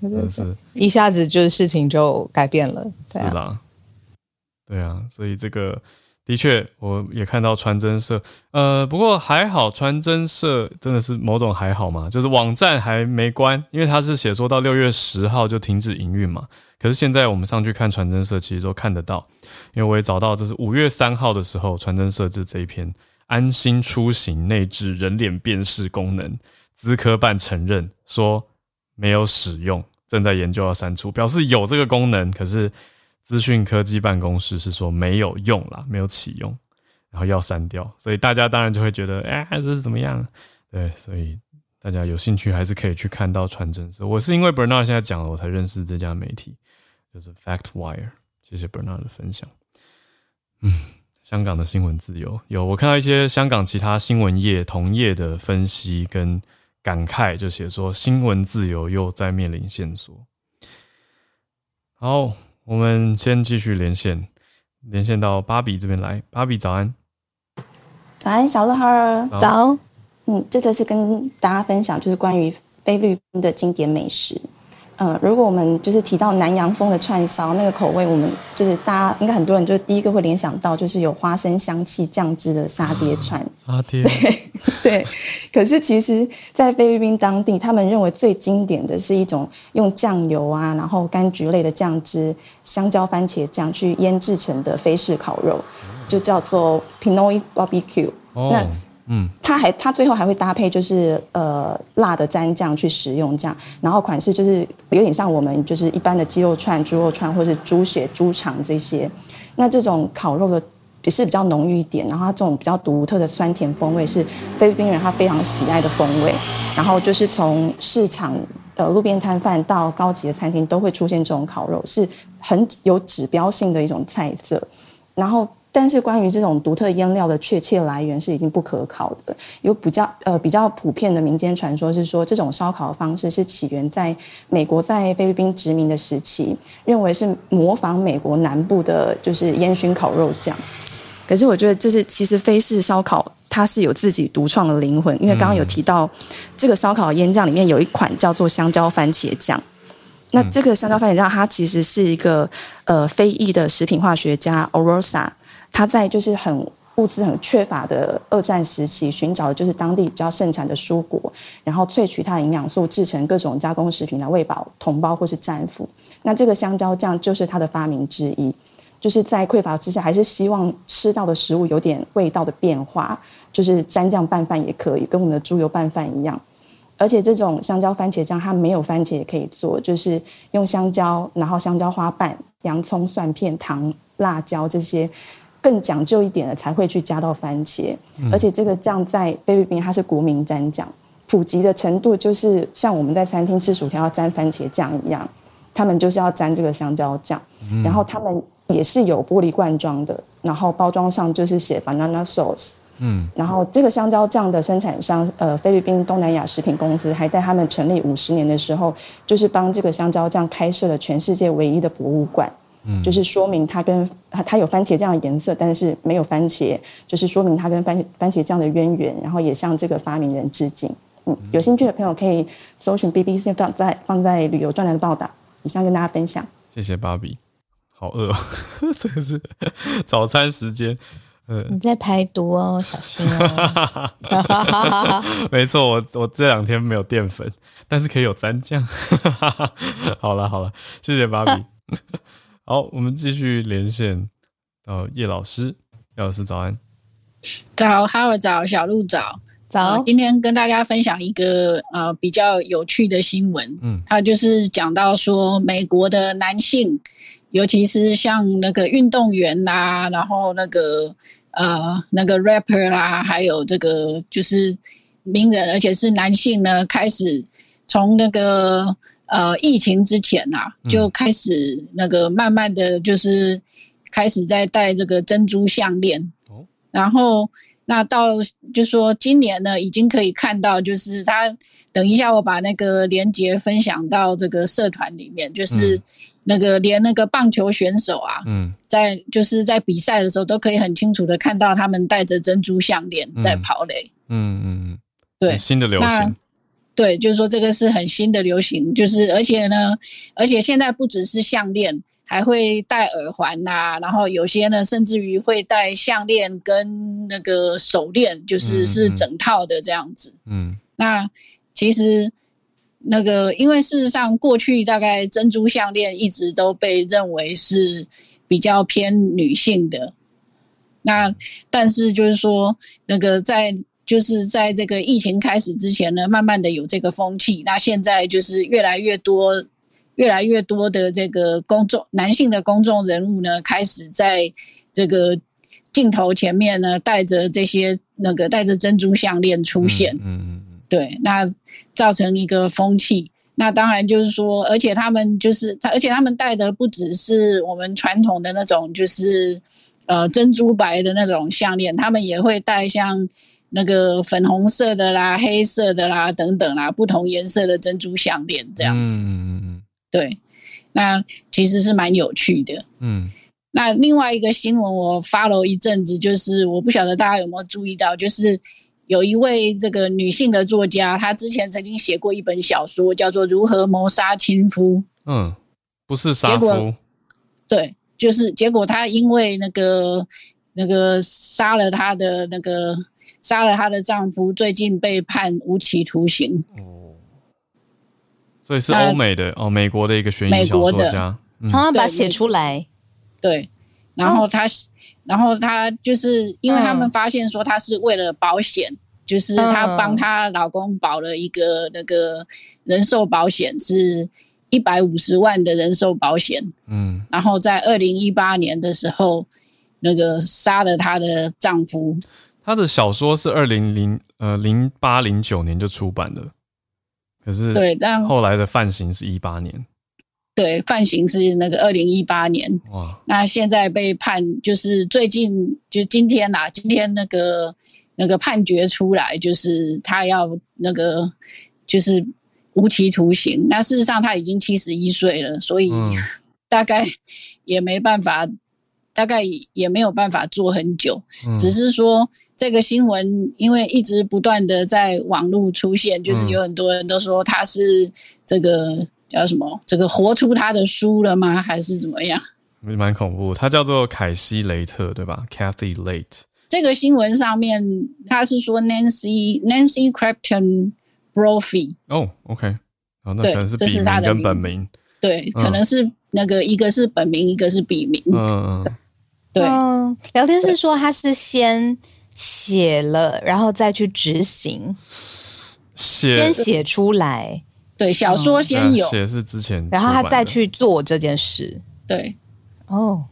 B: 对对对，是。一下子就是事情就改变了，对啊，
A: 对啊，所以这个。的确，我也看到传真社，呃，不过还好，传真社真的是某种还好嘛，就是网站还没关，因为它是写说到六月十号就停止营运嘛。可是现在我们上去看传真社，其实都看得到，因为我也找到，这是五月三号的时候，传真社这这一篇安心出行内置人脸辨识功能，资科办承认说没有使用，正在研究要删除，表示有这个功能，可是。资讯科技办公室是说没有用啦，没有启用，然后要删掉，所以大家当然就会觉得，哎，这是怎么样？对，所以大家有兴趣还是可以去看到传真社。我是因为 Bernard 现在讲了，我才认识这家媒体，就是 FactWire。谢谢 Bernard 的分享。嗯，香港的新闻自由有，我看到一些香港其他新闻业同业的分析跟感慨，就写说新闻自由又在面临线索。好。我们先继续连线，连线到芭比这边来。芭比早安，
E: 早安，小鹿哈儿，
B: 早。
E: 嗯，这个是跟大家分享，就是关于菲律宾的经典美食。呃，如果我们就是提到南洋风的串烧，那个口味，我们就是大家应该很多人就第一个会联想到就是有花生香气酱汁的沙爹串。
A: 沙爹。*laughs*
E: 对对。可是其实，在菲律宾当地，他们认为最经典的是一种用酱油啊，然后柑橘类的酱汁、香蕉、番茄酱去腌制成的菲式烤肉，就叫做 Pinoy Barbecue。
A: 哦。那
E: 嗯，它还它最后还会搭配就是呃辣的蘸酱去食用这样，然后款式就是有点像我们就是一般的鸡肉串、猪肉串或者是猪血、猪肠这些。那这种烤肉的也是比较浓郁一点，然后它这种比较独特的酸甜风味是菲律宾人他非常喜爱的风味。然后就是从市场的路边摊贩到高级的餐厅都会出现这种烤肉，是很有指标性的一种菜色。然后但是关于这种独特腌料的确切来源是已经不可考的。有比较呃比较普遍的民间传说是说，这种烧烤的方式是起源在美国在菲律宾殖民的时期，认为是模仿美国南部的就是烟熏烤肉酱。可是我觉得，就是其实菲式烧烤它是有自己独创的灵魂，因为刚刚有提到这个烧烤腌酱里面有一款叫做香蕉番茄酱。那这个香蕉番茄酱，它其实是一个呃非裔的食品化学家 Orosa，他在就是很物资很缺乏的二战时期，寻找的就是当地比较盛产的蔬果，然后萃取它的营养素，制成各种加工食品来喂饱同胞或是战俘。那这个香蕉酱就是他的发明之一。就是在匮乏之下，还是希望吃到的食物有点味道的变化，就是沾酱拌饭也可以，跟我们的猪油拌饭一样。而且这种香蕉番茄酱，它没有番茄也可以做，就是用香蕉，然后香蕉花瓣、洋葱、蒜片、糖、辣椒这些更讲究一点的才会去加到番茄。而且这个酱在菲律宾它是国民蘸酱，普及的程度就是像我们在餐厅吃薯条要沾番茄酱一样，他们就是要沾这个香蕉酱，然后他们。也是有玻璃罐装的，然后包装上就是写 banana sauce，嗯，然后这个香蕉酱的生产商，呃，菲律宾东南亚食品公司，还在他们成立五十年的时候，就是帮这个香蕉酱开设了全世界唯一的博物馆，嗯，就是说明它跟它它有番茄酱的颜色，但是没有番茄，就是说明它跟番番茄酱的渊源，然后也向这个发明人致敬，嗯，有兴趣的朋友可以搜寻 BBC 放在放在旅游专栏的报道，以上跟大家分享，
A: 谢谢芭比。好饿哦，*laughs* 这个是早餐时间。呃，
B: 你在排毒哦，小心哦。*laughs*
A: 没错，我我这两天没有淀粉，但是可以有蘸酱。*laughs* 好了好了，谢谢芭比。好，我们继续连线到叶老师，叶老师早安。
F: 早，哈喽，早，小鹿早。早、呃，今天跟大家分享一个呃比较有趣的新闻。嗯，它就是讲到说美国的男性。尤其是像那个运动员啦，然后那个呃那个 rapper 啦，还有这个就是名人，而且是男性呢，开始从那个呃疫情之前呐、啊，就开始那个慢慢的就是开始在戴这个珍珠项链。哦，然后那到就说今年呢，已经可以看到，就是他等一下我把那个连接分享到这个社团里面，就是。嗯那个连那个棒球选手啊，嗯，在就是在比赛的时候都可以很清楚的看到他们戴着珍珠项链在跑垒，
A: 嗯嗯嗯，
F: 对，
A: 新的流行，
F: 对，就是说这个是很新的流行，就是而且呢，而且现在不只是项链，还会戴耳环呐、啊，然后有些呢甚至于会戴项链跟那个手链，就是是整套的这样子，嗯，那其实。那个，因为事实上，过去大概珍珠项链一直都被认为是比较偏女性的。那但是就是说，那个在就是在这个疫情开始之前呢，慢慢的有这个风气。那现在就是越来越多、越来越多的这个公众男性的公众人物呢，开始在这个镜头前面呢，带着这些那个带着珍珠项链出现。嗯嗯。嗯对，那造成一个风气，那当然就是说，而且他们就是他，而且他们戴的不只是我们传统的那种，就是呃珍珠白的那种项链，他们也会戴像那个粉红色的啦、黑色的啦等等啦，不同颜色的珍珠项链这样子。嗯嗯对，那其实是蛮有趣的。嗯。那另外一个新闻我 follow 一阵子，就是我不晓得大家有没有注意到，就是。有一位这个女性的作家，她之前曾经写过一本小说，叫做《如何谋杀亲夫》。
A: 嗯，不是杀夫。
F: 对，就是结果她因为那个那个杀了她的那个杀了她的丈夫，最近被判无期徒刑。哦，
A: 所以是欧美的哦，美国的一个悬疑小说家，
B: 他要把它写出来。
F: 对，然后他。然后他就是因为他们发现说他是为了保险，嗯、就是她帮她老公保了一个那个人寿保险，是一百五十万的人寿保险。嗯，然后在二零一八年的时候，那个杀了她的丈夫。
A: 她的小说是二零零呃零八零九年就出版的，可是对，但后来的犯行是一八年。
F: 对，犯刑是那个二零一八年。哇，那现在被判就是最近就今天呐，今天那个那个判决出来，就是他要那个就是无期徒刑。那事实上他已经七十一岁了，所以大概也没办法，大概也没有办法做很久。嗯、只是说这个新闻因为一直不断的在网络出现，就是有很多人都说他是这个。叫什么？这个活出他的书了吗？还是怎么样？
A: 蛮恐怖。他叫做凯西·雷特，对吧？Kathy Late。
F: 这个新闻上面他是说 Nancy Nancy Crapton Brophy。
A: 哦，OK。好，那可能是笔名跟本名。
F: 对，可能是那个一个是本名，一个是笔名。嗯嗯。对。
B: 聊天室说他是先写了，然后再去执行，写先写出来。
F: 对，小说先有，
A: 写是之前，
B: 然后他再去做这件事。
F: 对，哦，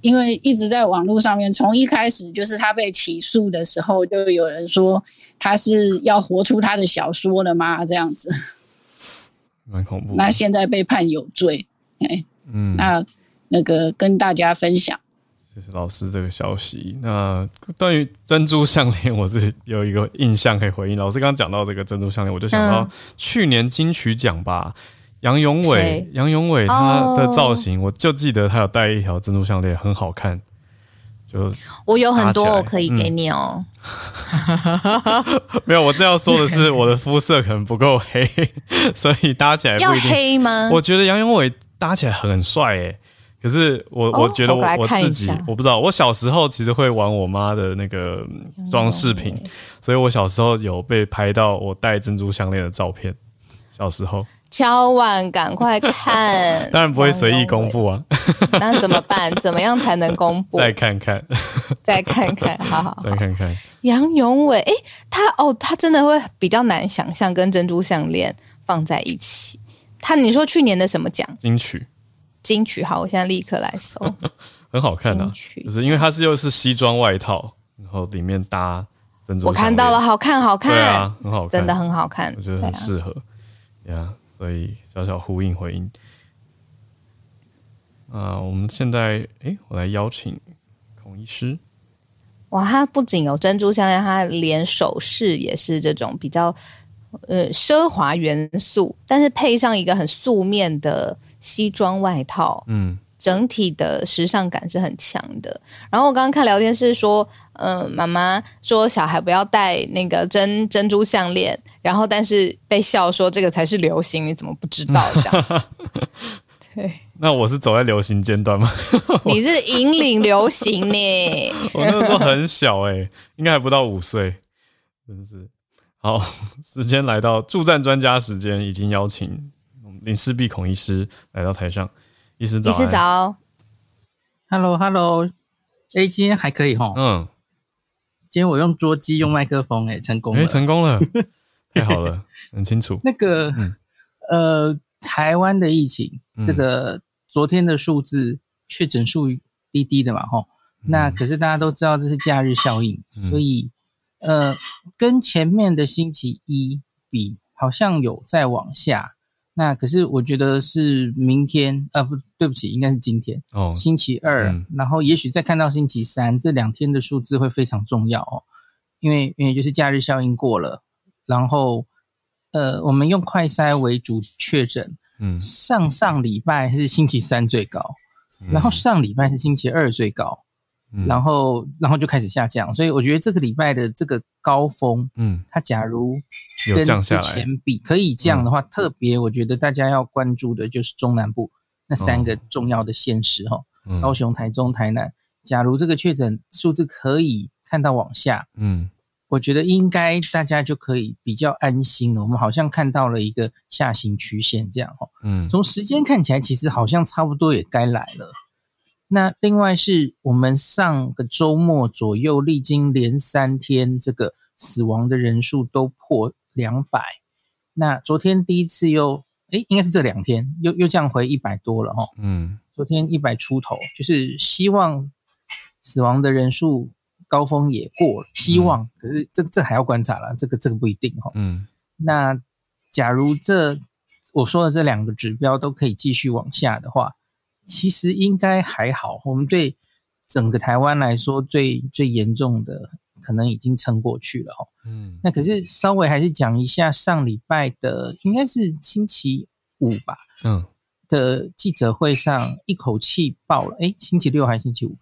F: 因为一直在网络上面，从一开始就是他被起诉的时候，就有人说他是要活出他的小说了吗？这样子，
A: 蛮恐怖。
F: 那现在被判有罪，哎，嗯，那那个跟大家分享。
A: 老师这个消息。那关于珍珠项链，我是有一个印象可以回应。老师刚刚讲到这个珍珠项链，我就想到去年金曲奖吧，杨永伟，杨永伟他的造型，我就记得他有戴一条珍珠项链，很好看。就
B: 我有很多，我可以给你哦。
A: 嗯、*laughs* 没有，我这要说的是，我的肤色可能不够黑，*laughs* 所以搭起来不一定
B: 要黑吗？
A: 我觉得杨永伟搭起来很帅诶。可是我我觉得我我自己我不知道，我小时候其实会玩我妈的那个装饰品，所以我小时候有被拍到我戴珍珠项链的照片。小时候，
B: 敲碗赶快看，*laughs*
A: 当然不会随意公布啊。*laughs*
B: 那怎么办？怎么样才能公布？*laughs*
A: 再看看，
B: 再看看，好好，
A: 再看看。
B: 杨永伟，哎，他哦，他真的会比较难想象跟珍珠项链放在一起。他你说去年的什么奖？
A: 金曲。
B: 金曲好，我现在立刻来搜，*laughs*
A: 很好看啊，就是因为它是又是西装外套，然后里面搭珍珠。
B: 我看到了，好看，好看，
A: 对啊，很好看，
B: 真的很好看，
A: 我觉得很适合呀，所以小小呼应回应。啊，我们现在哎，我来邀请孔医师。
B: 哇，它不仅有珍珠项链，它连首饰也是这种比较呃奢华元素，但是配上一个很素面的。西装外套，嗯，整体的时尚感是很强的。然后我刚刚看聊天室说，嗯、呃，妈妈说小孩不要戴那个珍珍珠项链，然后但是被笑说这个才是流行，你怎么不知道这样子？*laughs* 对，
A: 那我是走在流行尖端吗？*laughs*
B: 你是引领流行呢？*laughs*
A: 我那个时候很小哎、欸，应该还不到五岁，真是。好，时间来到助战专家时间，已经邀请。林氏璧孔医师来到台上，医师早，
B: 医师早
G: ，Hello，Hello，哎，今天还可以哈，嗯，今天我用桌机用麦克风，哎，成功了，哎，
A: 成功了，*laughs* 太好了，很清楚。
G: 那个，嗯、呃，台湾的疫情，嗯、这个昨天的数字确诊数低低的嘛，哈，嗯、那可是大家都知道这是假日效应，嗯、所以，呃，跟前面的星期一比，好像有在往下。那可是我觉得是明天，呃，不对不起，应该是今天哦，星期二，嗯、然后也许再看到星期三，这两天的数字会非常重要哦，因为因为就是假日效应过了，然后呃，我们用快筛为主确诊，嗯，上上礼拜是星期三最高，嗯、然后上礼拜是星期二最高。然后，然后就开始下降，所以我觉得这个礼拜的这个高峰，嗯，它假如跟之前比可以降的话，特别我觉得大家要关注的就是中南部那三个重要的县市哈，高雄、台中、台南。假如这个确诊数字可以看到往下，嗯，我觉得应该大家就可以比较安心了。我们好像看到了一个下行曲线这样哈，嗯，从时间看起来，其实好像差不多也该来了。那另外是我们上个周末左右，历经连三天，这个死亡的人数都破两百。那昨天第一次又，诶，应该是这两天又又降回一百多了哈。嗯，昨天一百出头，就是希望死亡的人数高峰也过了，希望。可是这这还要观察了，这个这个不一定哈。嗯，那假如这我说的这两个指标都可以继续往下的话，其实应该还好。我们对整个台湾来说最，最最严重的可能已经撑过去了哦。嗯，那可是稍微还是讲一下上礼拜的，应该是星期五吧？嗯，的记者会上一口气报了，诶，星期六还是星期五？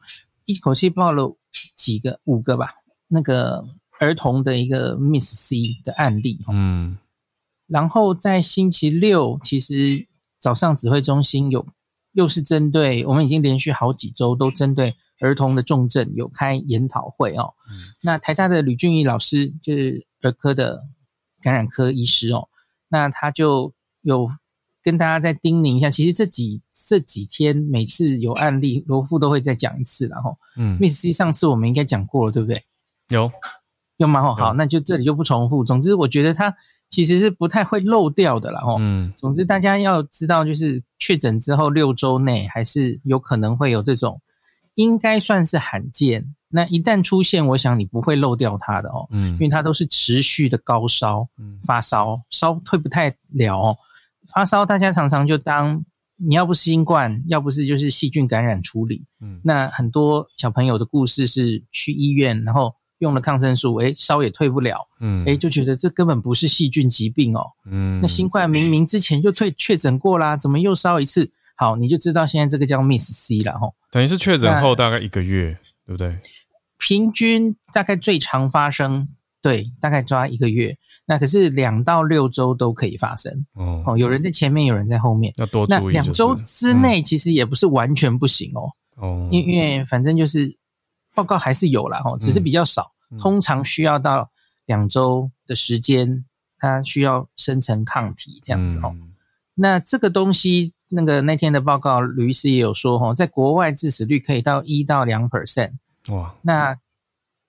G: 一口气报了几个？五个吧？那个儿童的一个 Miss C 的案例。嗯。然后在星期六，其实早上指挥中心有又是针对我们已经连续好几周都针对儿童的重症有开研讨会哦。嗯、那台大的吕俊义老师就是儿科的感染科医师哦，那他就有跟大家再叮咛一下，其实这几这几天每次有案例，罗富都会再讲一次，然后嗯，Miss C 上次我们应该讲过了，对不对？
A: 有
G: 有吗？好，那就这里就不重复。总之，我觉得他。其实是不太会漏掉的啦，哦。嗯。总之，大家要知道，就是确诊之后六周内，还是有可能会有这种，应该算是罕见。那一旦出现，我想你不会漏掉它的哦。嗯。因为它都是持续的高烧，发烧，烧退不太了哦。发烧，大家常常就当你要不是新冠，要不是就是细菌感染处理。嗯。那很多小朋友的故事是去医院，然后。用了抗生素，诶，烧也退不了，嗯，诶，就觉得这根本不是细菌疾病哦，嗯，那新冠明明之前就退确诊过啦，怎么又烧一次？好，你就知道现在这个叫 Miss C 了吼，
A: 等于是确诊后大概一个月，对不对？
G: 平均大概最长发生，对，大概抓一个月，那可是两到六周都可以发生，哦，哦，有人在前面，有人在后面，
A: 要多。注意，就是，
G: 那两周之内其实也不是完全不行哦，哦，因因为反正就是。报告还是有啦，哈，只是比较少，嗯、通常需要到两周的时间，它需要生成抗体这样子哦。嗯、那这个东西，那个那天的报告，吕医师也有说，哈，在国外致死率可以到一到两 percent。哇，那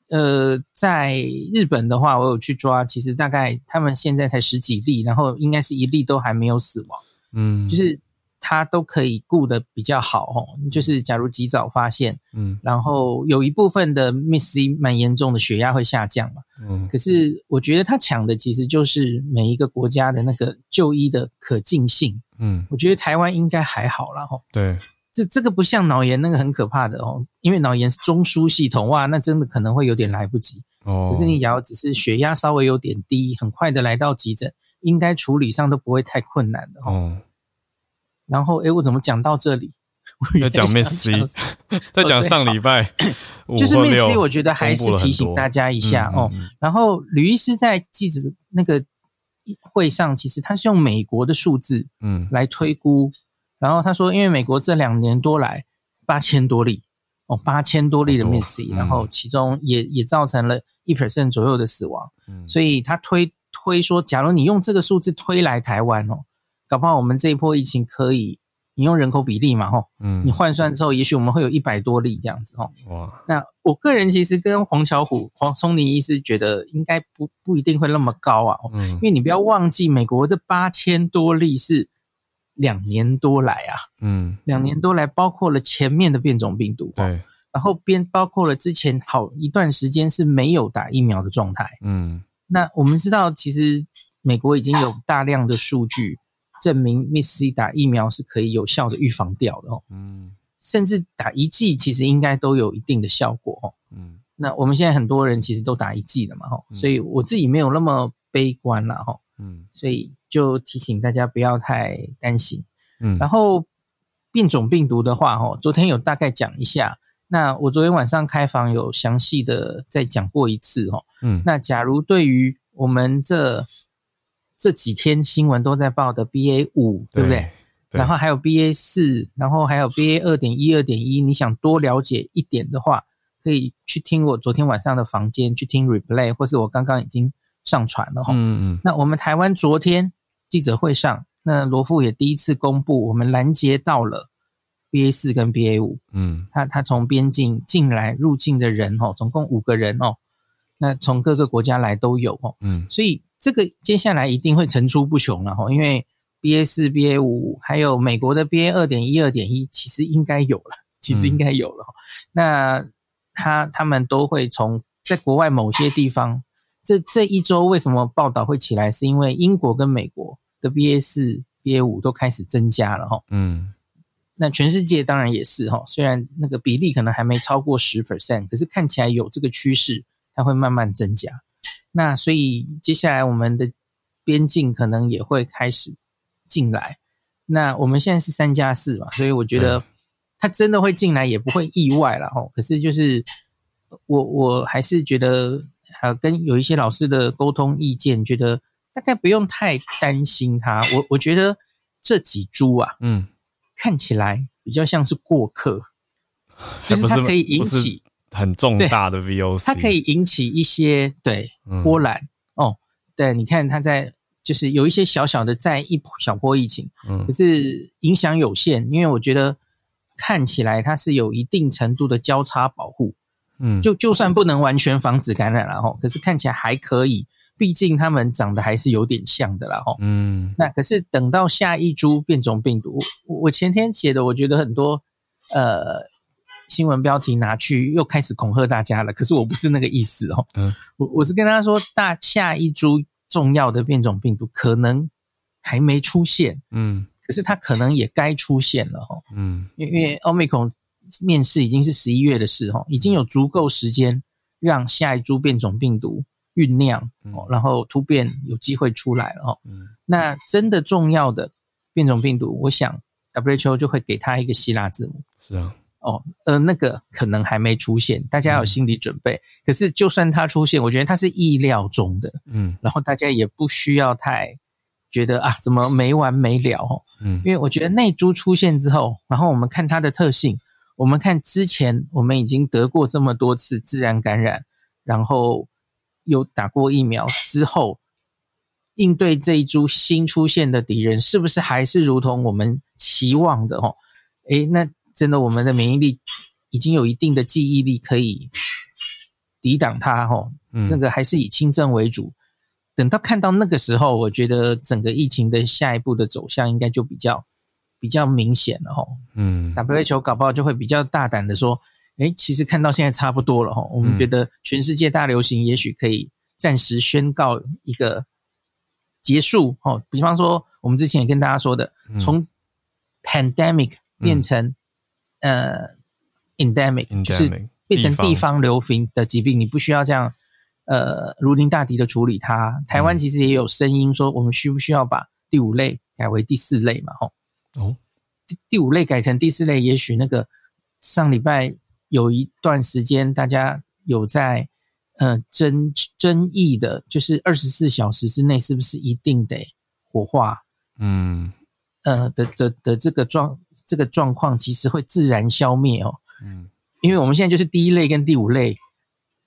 G: 呃，在日本的话，我有去抓，其实大概他们现在才十几例，然后应该是一例都还没有死亡。嗯，就是。它都可以顾得比较好哦，就是假如及早发现，嗯，然后有一部分的 Miss C 蛮严重的，血压会下降嘛，嗯，可是我觉得它抢的其实就是每一个国家的那个就医的可近性，嗯，我觉得台湾应该还好啦吼，
A: 对，
G: 这这个不像脑炎那个很可怕的哦，因为脑炎是中枢系统哇，那真的可能会有点来不及。哦，可是你假如只是血压稍微有点低，很快的来到急诊，应该处理上都不会太困难的哦。然后，诶，我怎么讲到这里？
A: 要讲 Miss C，*laughs* 在讲上礼拜，*coughs*
G: 就是 Miss C，我觉得还是提醒大家一下哦。然后，吕医师在记者那个会上，其实他是用美国的数字，嗯，来推估。然后他说，因为美国这两年多来八千多例，哦，八千多例的 Miss C，然后其中也也造成了一 percent 左右的死亡。嗯，所以他推推说，假如你用这个数字推来台湾哦。搞不好我们这一波疫情可以，你用人口比例嘛，吼，嗯，你换算之后，也许我们会有一百多例这样子，吼，哇，那我个人其实跟黄巧虎、黄聪林医师觉得应该不不一定会那么高啊，嗯，因为你不要忘记，美国这八千多例是两年多来啊，嗯，两年多来包括了前面的变种病毒，对，然后边包括了之前好一段时间是没有打疫苗的状态，嗯，那我们知道，其实美国已经有大量的数据。证明 Miss C 打疫苗是可以有效的预防掉的哦，嗯，甚至打一剂其实应该都有一定的效果哦，嗯，那我们现在很多人其实都打一剂了嘛，哈，所以我自己没有那么悲观了，哈，嗯，所以就提醒大家不要太担心，嗯，然后变种病毒的话，哈，昨天有大概讲一下，那我昨天晚上开房有详细的再讲过一次，哈，嗯，那假如对于我们这这几天新闻都在报的 BA 五，对不对？然后还有 BA 四，然后还有 BA 二点一、二点一。你想多了解一点的话，可以去听我昨天晚上的房间，去听 replay，或是我刚刚已经上传了哈。嗯嗯。那我们台湾昨天记者会上，那罗富也第一次公布，我们拦截到了 BA 四跟 BA 五。嗯。他他从边境进来入境的人哦，总共五个人哦。那从各个国家来都有哦。嗯。所以。这个接下来一定会层出不穷了哈，因为 BA 四、BA 五还有美国的 BA 二点一、二点一，其实应该有了，*laughs* 其实应该有了。嗯、那他他们都会从在国外某些地方，这这一周为什么报道会起来？是因为英国跟美国的 BA 四、BA 五都开始增加了哈。
A: 嗯，
G: 那全世界当然也是哈，虽然那个比例可能还没超过十 percent，可是看起来有这个趋势，它会慢慢增加。那所以接下来我们的边境可能也会开始进来。那我们现在是三加四嘛，所以我觉得他真的会进来也不会意外了哈。可是就是我我还是觉得。还有跟有一些老师的沟通意见，觉得大概不用太担心他。我我觉得这几株啊，
A: 嗯，
G: 看起来比较像是过客，就是它可以引起
A: 很重大的 VOC，
G: 它可以引起一些对波澜、嗯、哦。对，你看它在就是有一些小小的在一小波疫情，
A: 嗯，
G: 可是影响有限，因为我觉得看起来它是有一定程度的交叉保护。
A: 嗯，
G: 就就算不能完全防止感染了哈，可是看起来还可以，毕竟他们长得还是有点像的啦哈。
A: 嗯，
G: 那可是等到下一株变种病毒，我我前天写的，我觉得很多呃新闻标题拿去又开始恐吓大家了。可是我不是那个意思哦，
A: 嗯，
G: 我我是跟他说，大下一株重要的变种病毒可能还没出现，
A: 嗯，
G: 可是它可能也该出现了哦，
A: 嗯，
G: 因为 Omicron。面世已经是十一月的事哦，已经有足够时间让下一株变种病毒酝酿，哦，然后突变有机会出来了哦。
A: 嗯，
G: 那真的重要的变种病毒，我想 WHO 就会给它一个希腊字母。
A: 是啊，
G: 哦，呃，那个可能还没出现，大家有心理准备。可是就算它出现，我觉得它是意料中的。
A: 嗯，
G: 然后大家也不需要太觉得啊，怎么没完没了哦？
A: 嗯，
G: 因为我觉得那株出现之后，然后我们看它的特性。我们看之前，我们已经得过这么多次自然感染，然后有打过疫苗之后，应对这一株新出现的敌人，是不是还是如同我们期望的？哦，诶，那真的我们的免疫力已经有一定的记忆力，可以抵挡它。哦，这个还是以轻症为主。等到看到那个时候，我觉得整个疫情的下一步的走向应该就比较。比较明显了哈，
A: 嗯
G: ，WHO 搞不好就会比较大胆的说，哎，其实看到现在差不多了哈，我们觉得全世界大流行也许可以暂时宣告一个结束哈。比方说，我们之前也跟大家说的，从 pandemic 变成呃 endemic，就是变成地方流行的疾病，你不需要这样呃如临大敌的处理它。台湾其实也有声音说，我们需不需要把第五类改为第四类嘛？吼。
A: 哦，
G: 第第五类改成第四类，也许那个上礼拜有一段时间，大家有在呃争争议的，就是二十四小时之内是不是一定得火化？
A: 嗯，
G: 呃的的的这个状这个状况，其实会自然消灭哦。
A: 嗯，
G: 因为我们现在就是第一类跟第五类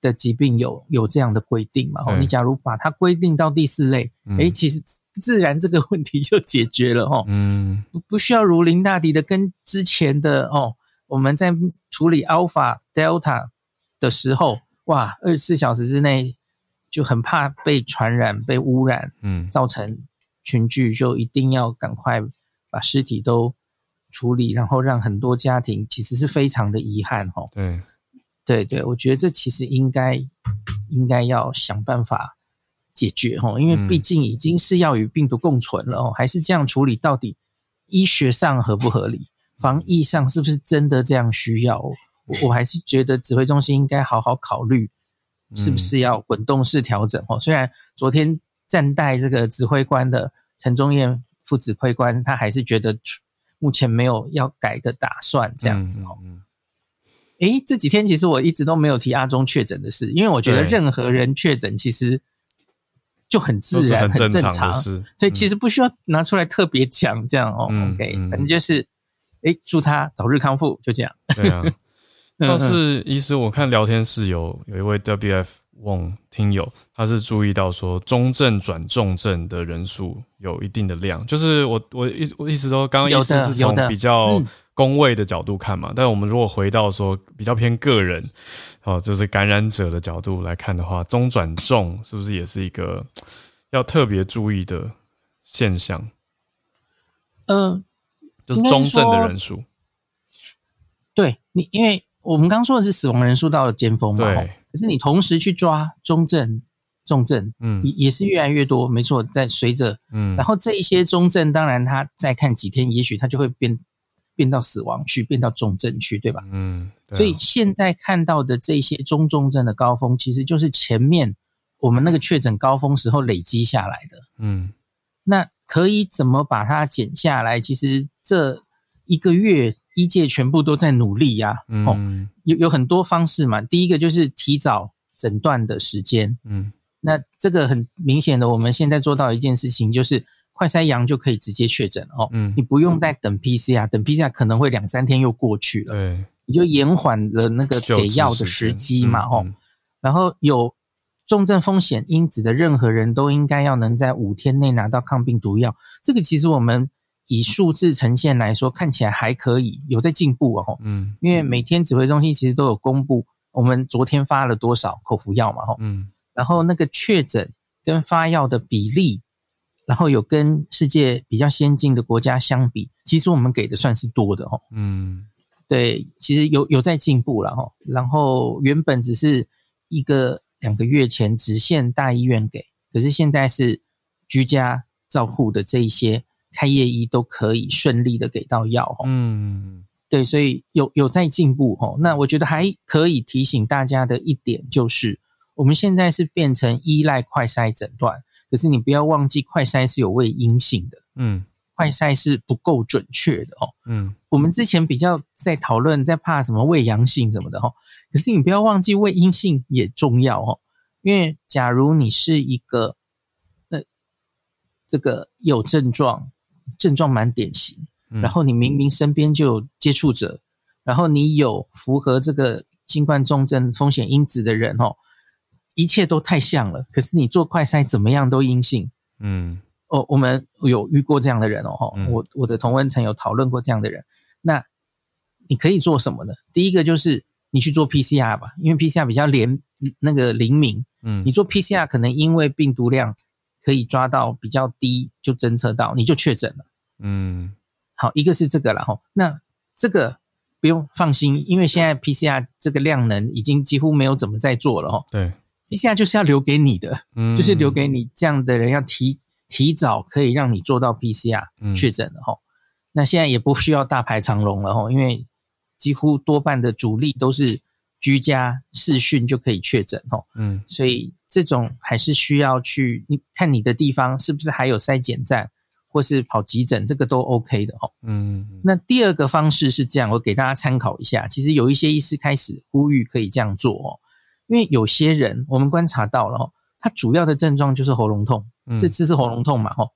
G: 的疾病有有这样的规定嘛。哦，你假如把它规定到第四类，诶，其实。自然这个问题就解决了哦，
A: 嗯，
G: 不不需要如临大敌的跟之前的哦，我们在处理 Alpha、Delta 的时候，哇，二十四小时之内就很怕被传染、被污染，
A: 嗯，
G: 造成群聚，就一定要赶快把尸体都处理，然后让很多家庭其实是非常的遗憾哦。
A: 对，
G: 对对，我觉得这其实应该应该要想办法。解决哈，因为毕竟已经是要与病毒共存了哦，还是这样处理，到底医学上合不合理？防疫上是不是真的这样需要？我我还是觉得指挥中心应该好好考虑，是不是要滚动式调整哦。虽然昨天暂代这个指挥官的陈宗彦副指挥官，他还是觉得目前没有要改的打算，这样子哦。诶，这几天其实我一直都没有提阿中确诊的事，因为我觉得任何人确诊其实。就很自然，很正常，对，其实不需要拿出来特别讲这样哦。OK，反正就是，诶，祝他早日康复，就这样。
A: 对啊，*laughs* 倒是医师，我看聊天室有有一位 WF Wong 听友，他是注意到说中症转重症的人数有一定的量，就是我我一我意思说，刚刚意思是从比较工位的角度看嘛，但我们如果回到说比较偏个人。哦，就是感染者的角度来看的话，中转重是不是也是一个要特别注意的现象？
G: 嗯、呃，
A: 就是中症的人数。
G: 对你，因为我们刚刚说的是死亡人数到了尖峰嘛，对。可是你同时去抓中症，重症，嗯，也也是越来越多，没错，在随着，嗯，然后这一些中症，当然他再看几天，也许他就会变变到死亡去，变到重症去，对吧？嗯，啊，所以现在看到的这些中重症的高峰，其实就是前面我们那个确诊高峰时候累积下来的，嗯，那可以怎么把它减下来？其实这一个月。医界全部都在努力呀、啊，哦，嗯、有有很多方式嘛。第一个就是提早诊断的时间，嗯，那这个很明显的，我们现在做到一件事情，就是快筛阳就可以直接确诊哦，嗯，你不用再等 PCR，等 PCR 可能会两三天又过去了，对，你就延缓了那个给药的时机嘛，哦，然后有重症风险因子的任何人都应该要能在五天内拿到抗病毒药，这个其实我们。以数字呈现来说，看起来还可以，有在进步哦。嗯，因为每天指挥中心其实都有公布，我们昨天发了多少口服药嘛，吼。嗯，然后那个确诊跟发药的比例，然后有跟世界比较先进的国家相比，其实我们给的算是多的哦。嗯，对，其实有有在进步了哈。然后原本只是一个两个月前只限大医院给，可是现在是居家照护的这一些。开业医都可以顺利的给到药，嗯，对，所以有有在进步，那我觉得还可以提醒大家的一点就是，我们现在是变成依赖快筛诊断，可是你不要忘记，快筛是有未阴性的，嗯，快筛是不够准确的哦，嗯，我们之前比较在讨论，在怕什么胃阳性什么的，可是你不要忘记胃阴性也重要，哦，因为假如你是一个，呃，这个有症状。症状蛮典型，然后你明明身边就有接触者，嗯、然后你有符合这个新冠重症风险因子的人哦，一切都太像了。可是你做快筛怎么样都阴性，嗯，哦，我们有遇过这样的人哦，嗯、我我的同温层有讨论过这样的人。那你可以做什么呢？第一个就是你去做 PCR 吧，因为 PCR 比较连那个灵敏，嗯，你做 PCR 可能因为病毒量。可以抓到比较低就侦测到，你就确诊了。嗯，好，一个是这个了哈。那这个不用放心，因为现在 PCR 这个量能已经几乎没有怎么在做了哈。对，PCR 就是要留给你的，嗯，就是留给你这样的人，要提提早可以让你做到 PCR 确诊了哈。嗯，那现在也不需要大排长龙了哈，因为几乎多半的主力都是居家视讯就可以确诊哈。嗯，所以。这种还是需要去你看你的地方是不是还有筛检站，或是跑急诊，这个都 OK 的哦。嗯，那第二个方式是这样，我给大家参考一下。其实有一些医师开始呼吁可以这样做哦，因为有些人我们观察到了哦，他主要的症状就是喉咙痛，这次是喉咙痛嘛，哦，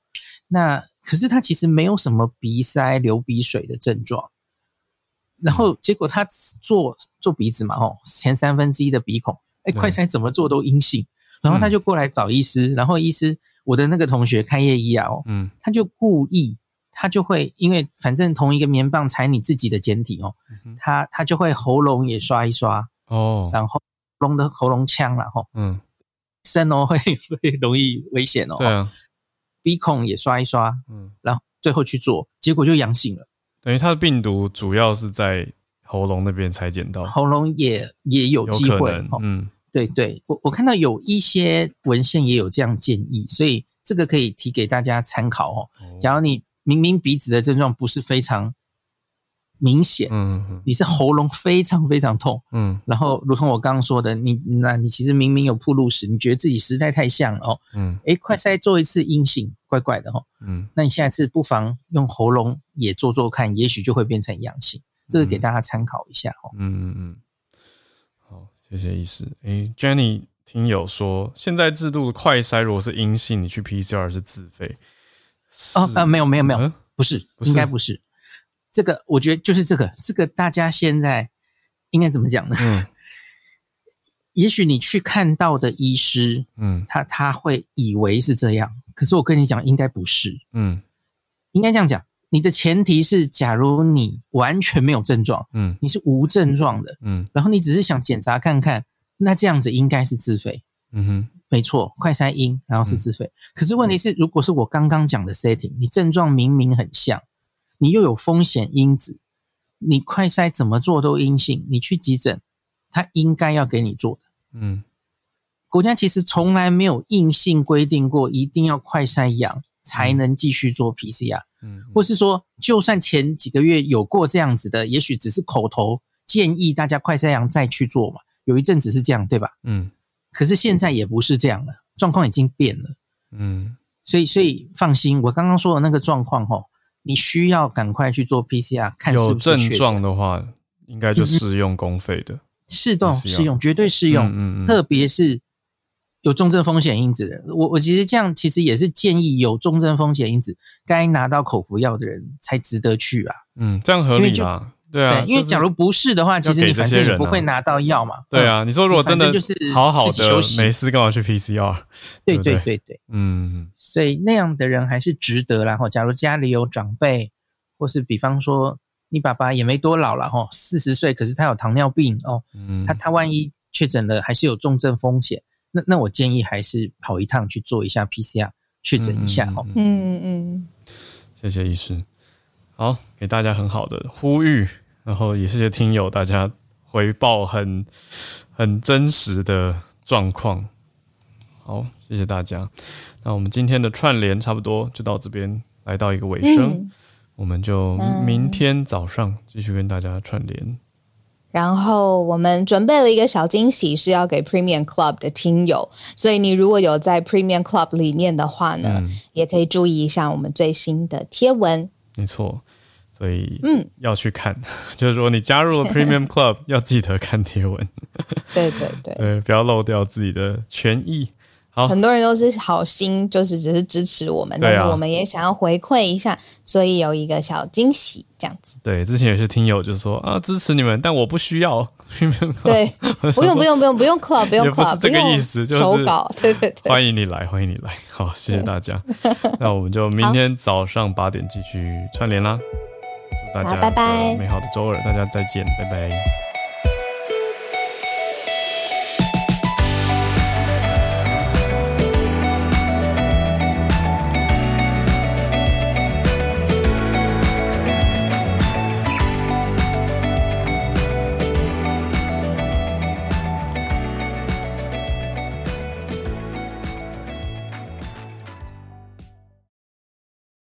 G: 那可是他其实没有什么鼻塞、流鼻水的症状，然后结果他做做鼻子嘛，哦，前三分之一的鼻孔，哎，快筛怎么做都阴性。然后他就过来找医师，嗯、然后医师，我的那个同学开业医啊，嗯，他就故意，他就会，因为反正同一个棉棒采你自己的检体哦，嗯、他他就会喉咙也刷一刷哦，然后喉咙的喉咙腔然后嗯，声哦会 *laughs* 会容易危险哦，对啊，鼻孔也刷一刷，嗯，然后最后去做，结果就阳性了，等于他的病毒主要是在喉咙那边裁剪到，喉咙也也有机会，嗯。对对，我我看到有一些文献也有这样建议，所以这个可以提给大家参考哦。假如你明明鼻子的症状不是非常明显，嗯嗯，你是喉咙非常非常痛，嗯，然后如同我刚刚说的，你那你其实明明有铺路史，你觉得自己实在太像了哦，嗯，诶，快筛做一次阴性，怪怪的哦，嗯，那你下次不妨用喉咙也做做看，也许就会变成阳性，这个给大家参考一下哦，嗯嗯嗯。谢谢医师。诶，Jenny 听友说，现在制度的快筛如果是阴性，你去 PCR 是自费。哦，呃，没有，没有，没有，不是，不是，应该不是。这个我觉得就是这个，这个大家现在应该怎么讲呢？嗯，*laughs* 也许你去看到的医师，嗯，他他会以为是这样，可是我跟你讲，应该不是。嗯，应该这样讲。你的前提是，假如你完全没有症状，嗯，你是无症状的，嗯，然后你只是想检查看看，那这样子应该是自费，嗯哼，没错，快筛阴，然后是自费。嗯、可是问题是，如果是我刚刚讲的 setting，你症状明明很像，你又有风险因子，你快筛怎么做都阴性，你去急诊，他应该要给你做的，嗯，国家其实从来没有硬性规定过一定要快筛阳才能继续做 PCR，嗯，或是说就算前几个月有过这样子的，也许只是口头建议大家快筛阳再去做嘛，有一阵子是这样，对吧？嗯，可是现在也不是这样了，状况已经变了，嗯，所以所以放心，我刚刚说的那个状况吼，你需要赶快去做 PCR，看是不是确诊。
A: 有症状的话，应该就适用公费的。嗯
G: 适动适用，绝对适用，嗯嗯嗯，特别是有重症风险因子的人。我我其实这样，其实也是建议有重症风险因子该拿到口服药的人才值得去啊。
A: 嗯，这样合理吗。对啊，
G: 因为假如不是的话，其实你反正也不会拿到药嘛。
A: 对啊，你说如果真的就是好好的没事，干嘛去 PCR？
G: 对对对对，嗯，所以那样的人还是值得。然后，假如家里有长辈，或是比方说。你爸爸也没多老了哈，四十岁，可是他有糖尿病哦，嗯、他他万一确诊了，还是有重症风险。那那我建议还是跑一趟去做一下 PCR，确诊一下哦。
B: 嗯嗯
A: 嗯，谢谢医师，好，给大家很好的呼吁，然后也谢谢听友大家回报很很真实的状况。好，谢谢大家。那我们今天的串联差不多就到这边，来到一个尾声。嗯我们就明天早上继续跟大家串联，嗯，
B: 然后我们准备了一个小惊喜，是要给 Premium Club 的听友，所以你如果有在 Premium Club 里面的话呢，嗯、也可以注意一下我们最新的贴文。
A: 没错，所以嗯，要去看，嗯、*laughs* 就是说你加入了 Premium Club，要记得看贴文。*laughs*
B: 对对对，
A: 对，不要漏掉自己的权益。好，
B: 很多人都是好心，就是只是支持我们，啊、但是我们也想要回馈一下，所以有一个小惊喜这样子。
A: 对，之前有些听友就说啊，支持你们，但我不需要。
B: 对，*laughs* 不用不用不用不用 club 不用 club，不是
A: 这个意思，就是
B: 手稿。*laughs* 对对对，
A: 欢迎你来，欢迎你来。*laughs* 好，谢谢大家。那我们就明天早上八点继续串联啦。祝大家拜拜，美好的周二，大家再见，拜拜。